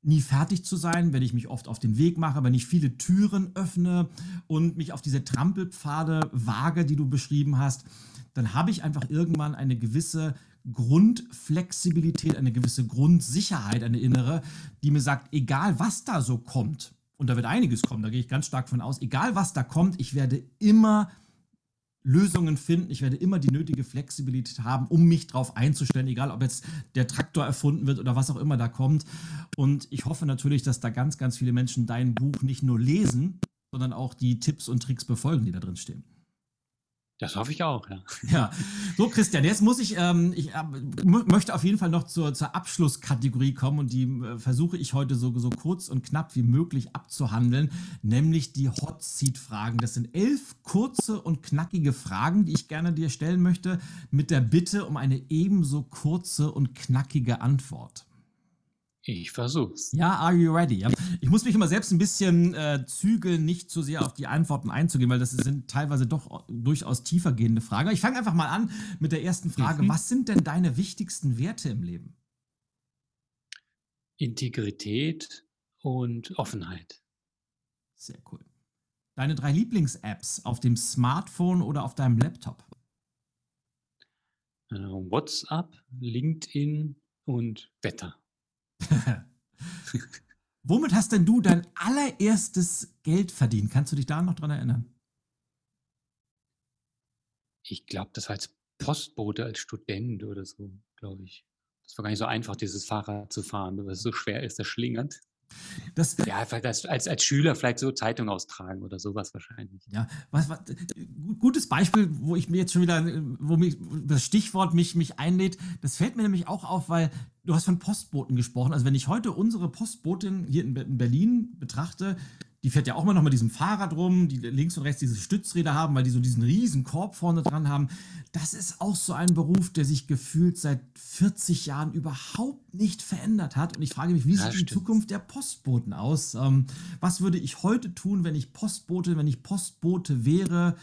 nie fertig zu sein, wenn ich mich oft auf den Weg mache, wenn ich viele Türen öffne und mich auf diese Trampelpfade wage, die du beschrieben hast, dann habe ich einfach irgendwann eine gewisse Grundflexibilität, eine gewisse Grundsicherheit, eine innere, die mir sagt, egal was da so kommt, und da wird einiges kommen, da gehe ich ganz stark von aus, egal was da kommt, ich werde immer Lösungen finden, ich werde immer die nötige Flexibilität haben, um mich darauf einzustellen, egal ob jetzt der Traktor erfunden wird oder was auch immer da kommt. Und ich hoffe natürlich, dass da ganz, ganz viele Menschen dein Buch nicht nur lesen, sondern auch die Tipps und Tricks befolgen, die da drin stehen. Das hoffe ich auch, ja. Ja, so Christian, jetzt muss ich, ähm, ich äh, möchte auf jeden Fall noch zur, zur Abschlusskategorie kommen und die äh, versuche ich heute so, so kurz und knapp wie möglich abzuhandeln, nämlich die Hot Seat Fragen. Das sind elf kurze und knackige Fragen, die ich gerne dir stellen möchte, mit der Bitte um eine ebenso kurze und knackige Antwort. Ich versuch's. Ja, are you ready? Ich muss mich immer selbst ein bisschen äh, zügeln, nicht zu sehr auf die Antworten einzugehen, weil das sind teilweise doch durchaus tiefer gehende Fragen. Ich fange einfach mal an mit der ersten Frage. Mhm. Was sind denn deine wichtigsten Werte im Leben? Integrität und Offenheit. Sehr cool. Deine drei Lieblings-Apps auf dem Smartphone oder auf deinem Laptop? Äh, WhatsApp, LinkedIn und Wetter. Womit hast denn du dein allererstes Geld verdient? Kannst du dich da noch dran erinnern? Ich glaube, das war als Postbote, als Student oder so, glaube ich. Das war gar nicht so einfach, dieses Fahrrad zu fahren, weil es so schwer ist, das schlingert. Das, ja, als, als, als Schüler vielleicht so Zeitung austragen oder sowas wahrscheinlich. Ja, was, was, gutes Beispiel, wo ich mir jetzt schon wieder, wo mich das Stichwort mich, mich einlädt, das fällt mir nämlich auch auf, weil du hast von Postboten gesprochen. Also wenn ich heute unsere Postbotin hier in Berlin betrachte, die fährt ja auch immer noch mit diesem Fahrrad rum, die links und rechts diese Stützräder haben, weil die so diesen riesen Korb vorne dran haben. Das ist auch so ein Beruf, der sich gefühlt seit 40 Jahren überhaupt nicht verändert hat. Und ich frage mich, wie ja, sieht die Zukunft der Postboten aus? Ähm, was würde ich heute tun, wenn ich Postbote, wenn ich Postbote wäre?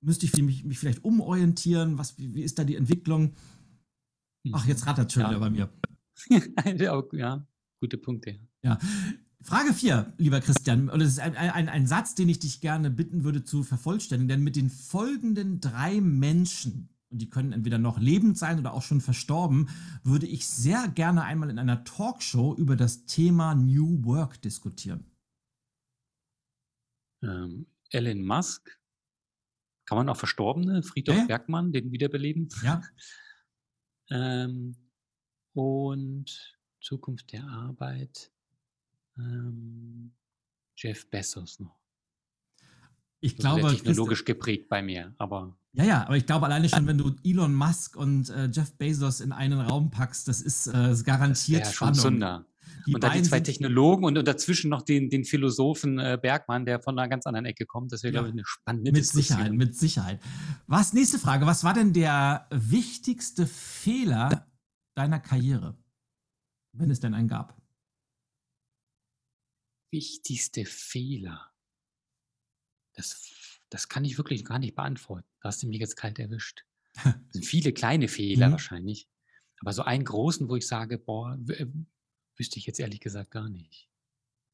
Müsste ich mich, mich vielleicht umorientieren? Was, wie, wie, ist da die Entwicklung? Ach, jetzt rattert schon ja. wieder bei mir. ja, gute Punkte. Ja, Frage 4, lieber Christian, und das ist ein, ein, ein, Satz, den ich dich gerne bitten würde zu vervollständigen, denn mit den folgenden drei Menschen, und die können entweder noch lebend sein oder auch schon verstorben, würde ich sehr gerne einmal in einer Talkshow über das Thema New Work diskutieren. Ähm, Elon Musk, kann man auch Verstorbene, Friedhof äh? Bergmann, den wiederbeleben. Ja. ähm, und Zukunft der Arbeit ähm, Jeff Bezos noch. Ich das glaube, technologisch geprägt bei mir, aber. Ja, ja, aber ich glaube alleine schon, wenn du Elon Musk und äh, Jeff Bezos in einen Raum packst, das ist, äh, garantiert das Spannung. Schon Zunder. Die und dann die zwei Technologen und, und, dazwischen noch den, den Philosophen äh, Bergmann, der von einer ganz anderen Ecke kommt. Das wäre, ja, glaube ich, eine spannende Mit Sicherheit, mit Sicherheit. Was, nächste Frage. Was war denn der wichtigste Fehler deiner Karriere? Wenn es denn einen gab wichtigste Fehler? Das, das kann ich wirklich gar nicht beantworten. Da hast du mich jetzt kalt erwischt. Das sind viele kleine Fehler mhm. wahrscheinlich. Aber so einen großen, wo ich sage, boah, wüsste ich jetzt ehrlich gesagt gar nicht.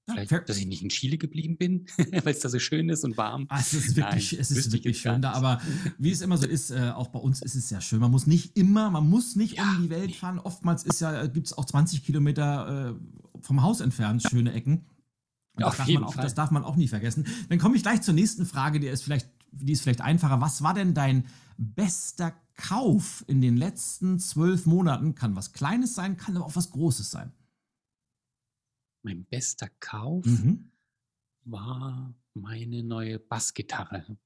Vielleicht, dass ich nicht in Chile geblieben bin, weil es da so schön ist und warm. Ah, es ist wirklich, Nein, es ist wirklich schön da, aber wie es immer so ist, äh, auch bei uns ist es ja schön. Man muss nicht immer, man muss nicht ja, um die Welt nee. fahren. Oftmals ist ja, gibt es auch 20 Kilometer äh, vom Haus entfernt schöne Ecken. Ja, das, darf man auch, das darf man auch nie vergessen. Dann komme ich gleich zur nächsten Frage, die ist vielleicht, die ist vielleicht einfacher. Was war denn dein bester Kauf in den letzten zwölf Monaten? Kann was Kleines sein, kann aber auch was Großes sein mein bester Kauf mhm. war meine neue Bassgitarre.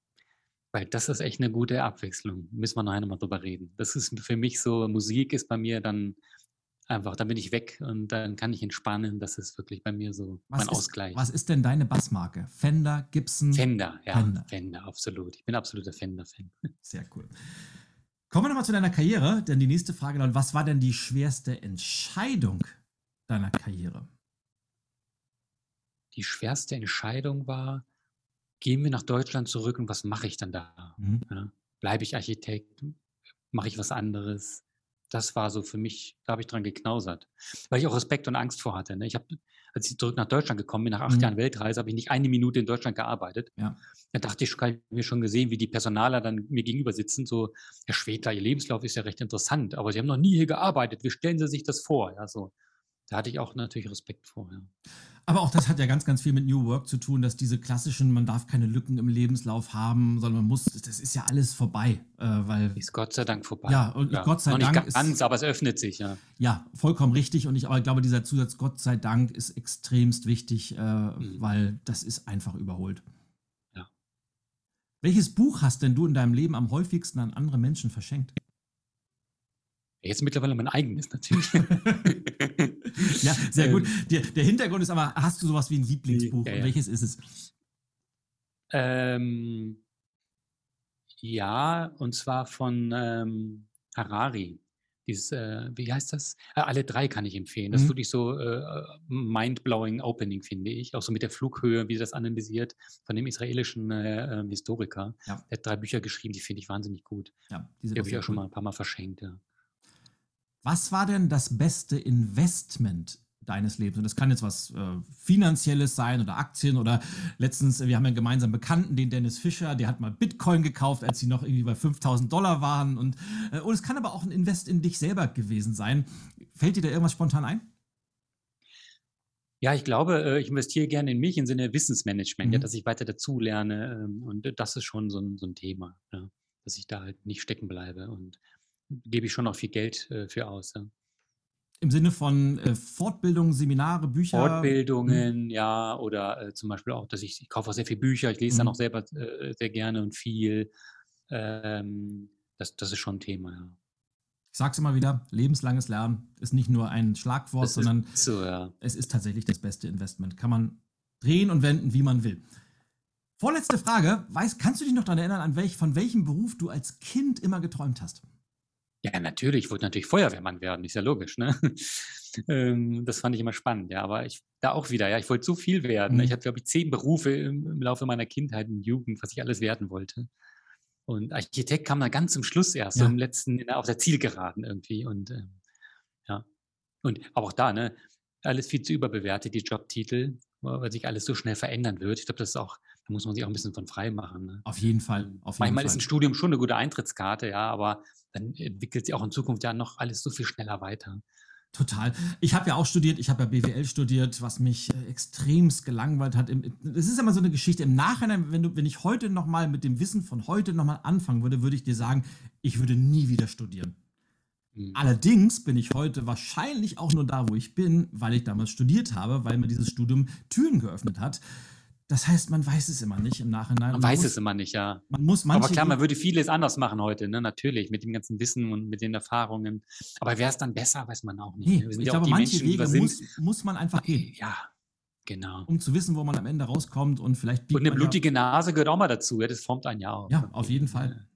Weil das ist echt eine gute Abwechslung. Müssen wir nachher nochmal drüber reden. Das ist für mich so, Musik ist bei mir dann einfach, dann bin ich weg und dann kann ich entspannen. Das ist wirklich bei mir so was mein ist, Ausgleich. Was ist denn deine Bassmarke? Fender, Gibson? Fender, ja. Fender, Fender absolut. Ich bin absoluter Fender-Fan. Sehr cool. Kommen wir nochmal zu deiner Karriere, denn die nächste Frage lautet, was war denn die schwerste Entscheidung deiner Karriere? Die schwerste Entscheidung war, gehen wir nach Deutschland zurück und was mache ich dann da? Mhm. Ja, Bleibe ich Architekt? Mache ich was anderes? Das war so für mich, da habe ich dran geknausert, weil ich auch Respekt und Angst vor hatte. Ne? Ich habe, als ich zurück nach Deutschland gekommen bin, nach acht mhm. Jahren Weltreise, habe ich nicht eine Minute in Deutschland gearbeitet. Ja. Da dachte ich, ich habe mir schon gesehen, wie die Personaler dann mir gegenüber sitzen, so, Herr Schwedler, Ihr Lebenslauf ist ja recht interessant, aber Sie haben noch nie hier gearbeitet. Wie stellen Sie sich das vor? Ja, so da hatte ich auch natürlich Respekt vor. Ja. Aber auch das hat ja ganz, ganz viel mit New Work zu tun, dass diese klassischen, man darf keine Lücken im Lebenslauf haben, sondern man muss, das ist ja alles vorbei, äh, weil ist Gott sei Dank vorbei. Ja, und ja. Gott sei Noch Dank nicht ganz, ist, aber es öffnet sich. Ja, ja, vollkommen richtig. Und ich, aber ich glaube, dieser Zusatz Gott sei Dank ist extremst wichtig, äh, mhm. weil das ist einfach überholt. Ja. Welches Buch hast denn du in deinem Leben am häufigsten an andere Menschen verschenkt? Jetzt mittlerweile mein eigenes natürlich. ja, sehr gut. Ähm. Der, der, Hintergrund ist aber, hast du sowas wie ein Lieblingsbuch? Ja, ja. welches ist es? Ähm, ja, und zwar von ähm, Harari. Dieses, äh, wie heißt das? Äh, alle drei kann ich empfehlen. Das mhm. ist wirklich so äh, mind-blowing Opening, finde ich. Auch so mit der Flughöhe, wie das analysiert, von dem israelischen äh, ähm, Historiker. Ja. Der hat drei Bücher geschrieben, die finde ich wahnsinnig gut. Ja, die, die habe ich auch schon mal ein paar Mal verschenkt, ja. Was war denn das beste Investment deines Lebens? Und das kann jetzt was äh, Finanzielles sein oder Aktien oder letztens, wir haben ja einen gemeinsamen Bekannten, den Dennis Fischer, der hat mal Bitcoin gekauft, als sie noch irgendwie bei 5000 Dollar waren. Und, äh, und es kann aber auch ein Invest in dich selber gewesen sein. Fällt dir da irgendwas spontan ein? Ja, ich glaube, äh, ich investiere gerne in mich im Sinne Wissensmanagement, mhm. ja, dass ich weiter dazulerne. Ähm, und das ist schon so ein, so ein Thema, ja, dass ich da halt nicht stecken bleibe und gebe ich schon noch viel Geld äh, für aus. Ja. Im Sinne von äh, Fortbildungen, Seminare, Bücher? Fortbildungen, hm. ja, oder äh, zum Beispiel auch, dass ich, ich kaufe auch sehr viele Bücher, ich lese mhm. dann auch selber äh, sehr gerne und viel. Ähm, das, das ist schon ein Thema, ja. Ich sag's immer wieder, lebenslanges Lernen ist nicht nur ein Schlagwort, das sondern so, ja. es ist tatsächlich das beste Investment. Kann man drehen und wenden, wie man will. Vorletzte Frage. Weiß, kannst du dich noch daran erinnern, an welch, von welchem Beruf du als Kind immer geträumt hast? Ja, natürlich. Ich wollte natürlich Feuerwehrmann werden, ist ja logisch, ne? ähm, das fand ich immer spannend, ja. Aber ich, da auch wieder, ja, ich wollte so viel werden. Mhm. Ich hatte, glaube ich, zehn Berufe im, im, Laufe meiner Kindheit und Jugend, was ich alles werden wollte. Und Architekt kam dann ganz zum Schluss erst, ja. so im letzten, auf der Zielgeraden irgendwie. Und ähm, ja. Und auch da, ne, alles viel zu überbewertet, die Jobtitel, weil sich alles so schnell verändern wird. Ich glaube, das ist auch, da muss man sich auch ein bisschen von frei machen. Ne? Auf jeden Fall. Auf jeden Manchmal Fall. ist ein Studium schon eine gute Eintrittskarte, ja, aber dann entwickelt sich auch in Zukunft ja noch alles so viel schneller weiter. Total. Ich habe ja auch studiert, ich habe ja BWL studiert, was mich äh, extremst gelangweilt hat. Es ist immer so eine Geschichte. Im Nachhinein, wenn, du, wenn ich heute nochmal mit dem Wissen von heute nochmal anfangen würde, würde ich dir sagen, ich würde nie wieder studieren. Mhm. Allerdings bin ich heute wahrscheinlich auch nur da, wo ich bin, weil ich damals studiert habe, weil mir dieses Studium Türen geöffnet hat. Das heißt, man weiß es immer nicht im Nachhinein. Man, man weiß muss, es immer nicht, ja. Man muss Aber klar, man würde vieles anders machen heute, ne? natürlich, mit dem ganzen Wissen und mit den Erfahrungen. Aber wäre es dann besser, weiß man auch nicht. Nee, ne? ich ja glaube, manche Menschen, Wege muss, muss man einfach gehen. Ja, genau. Um zu wissen, wo man am Ende rauskommt und vielleicht... Und eine blutige ja, Nase gehört auch mal dazu, ja? das formt einen ja auch. Ja, auf jeden Fall.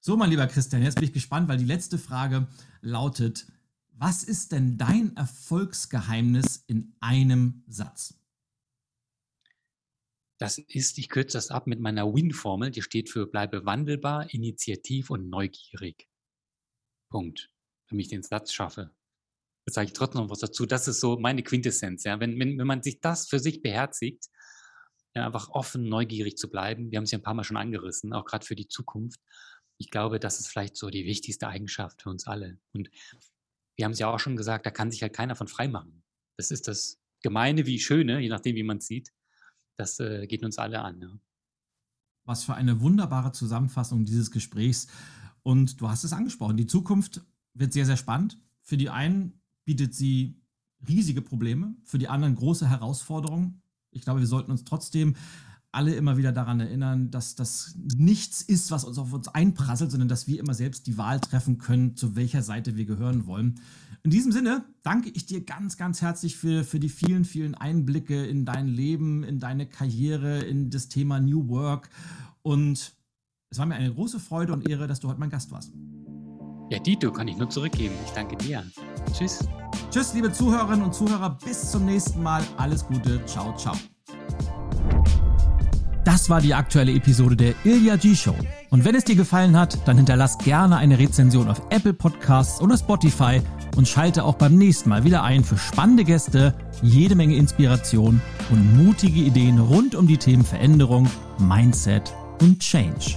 So, mein lieber Christian, jetzt bin ich gespannt, weil die letzte Frage lautet, was ist denn dein Erfolgsgeheimnis in einem Satz? Das ist, ich kürze das ab mit meiner Win-Formel, die steht für bleibe wandelbar, initiativ und neugierig. Punkt. damit ich den Satz schaffe. Jetzt sage ich trotzdem noch was dazu. Das ist so meine Quintessenz. Ja? Wenn, wenn, wenn man sich das für sich beherzigt, ja, einfach offen, neugierig zu bleiben. Wir haben es ja ein paar Mal schon angerissen, auch gerade für die Zukunft. Ich glaube, das ist vielleicht so die wichtigste Eigenschaft für uns alle. Und wir haben es ja auch schon gesagt, da kann sich halt keiner von frei machen. Das ist das Gemeine wie Schöne, je nachdem, wie man es sieht. Das äh, geht uns alle an. Ja. Was für eine wunderbare Zusammenfassung dieses Gesprächs. Und du hast es angesprochen, die Zukunft wird sehr, sehr spannend. Für die einen bietet sie riesige Probleme, für die anderen große Herausforderungen. Ich glaube, wir sollten uns trotzdem alle immer wieder daran erinnern, dass das nichts ist, was uns auf uns einprasselt, sondern dass wir immer selbst die Wahl treffen können, zu welcher Seite wir gehören wollen. In diesem Sinne danke ich dir ganz, ganz herzlich für, für die vielen, vielen Einblicke in dein Leben, in deine Karriere, in das Thema New Work. Und es war mir eine große Freude und Ehre, dass du heute mein Gast warst. Ja, Dito, kann ich nur zurückgeben. Ich danke dir. Tschüss. Tschüss, liebe Zuhörerinnen und Zuhörer. Bis zum nächsten Mal. Alles Gute. Ciao, ciao. Das war die aktuelle Episode der Ilya G Show. Und wenn es dir gefallen hat, dann hinterlass gerne eine Rezension auf Apple Podcasts oder Spotify und schalte auch beim nächsten Mal wieder ein für spannende Gäste, jede Menge Inspiration und mutige Ideen rund um die Themen Veränderung, Mindset und Change.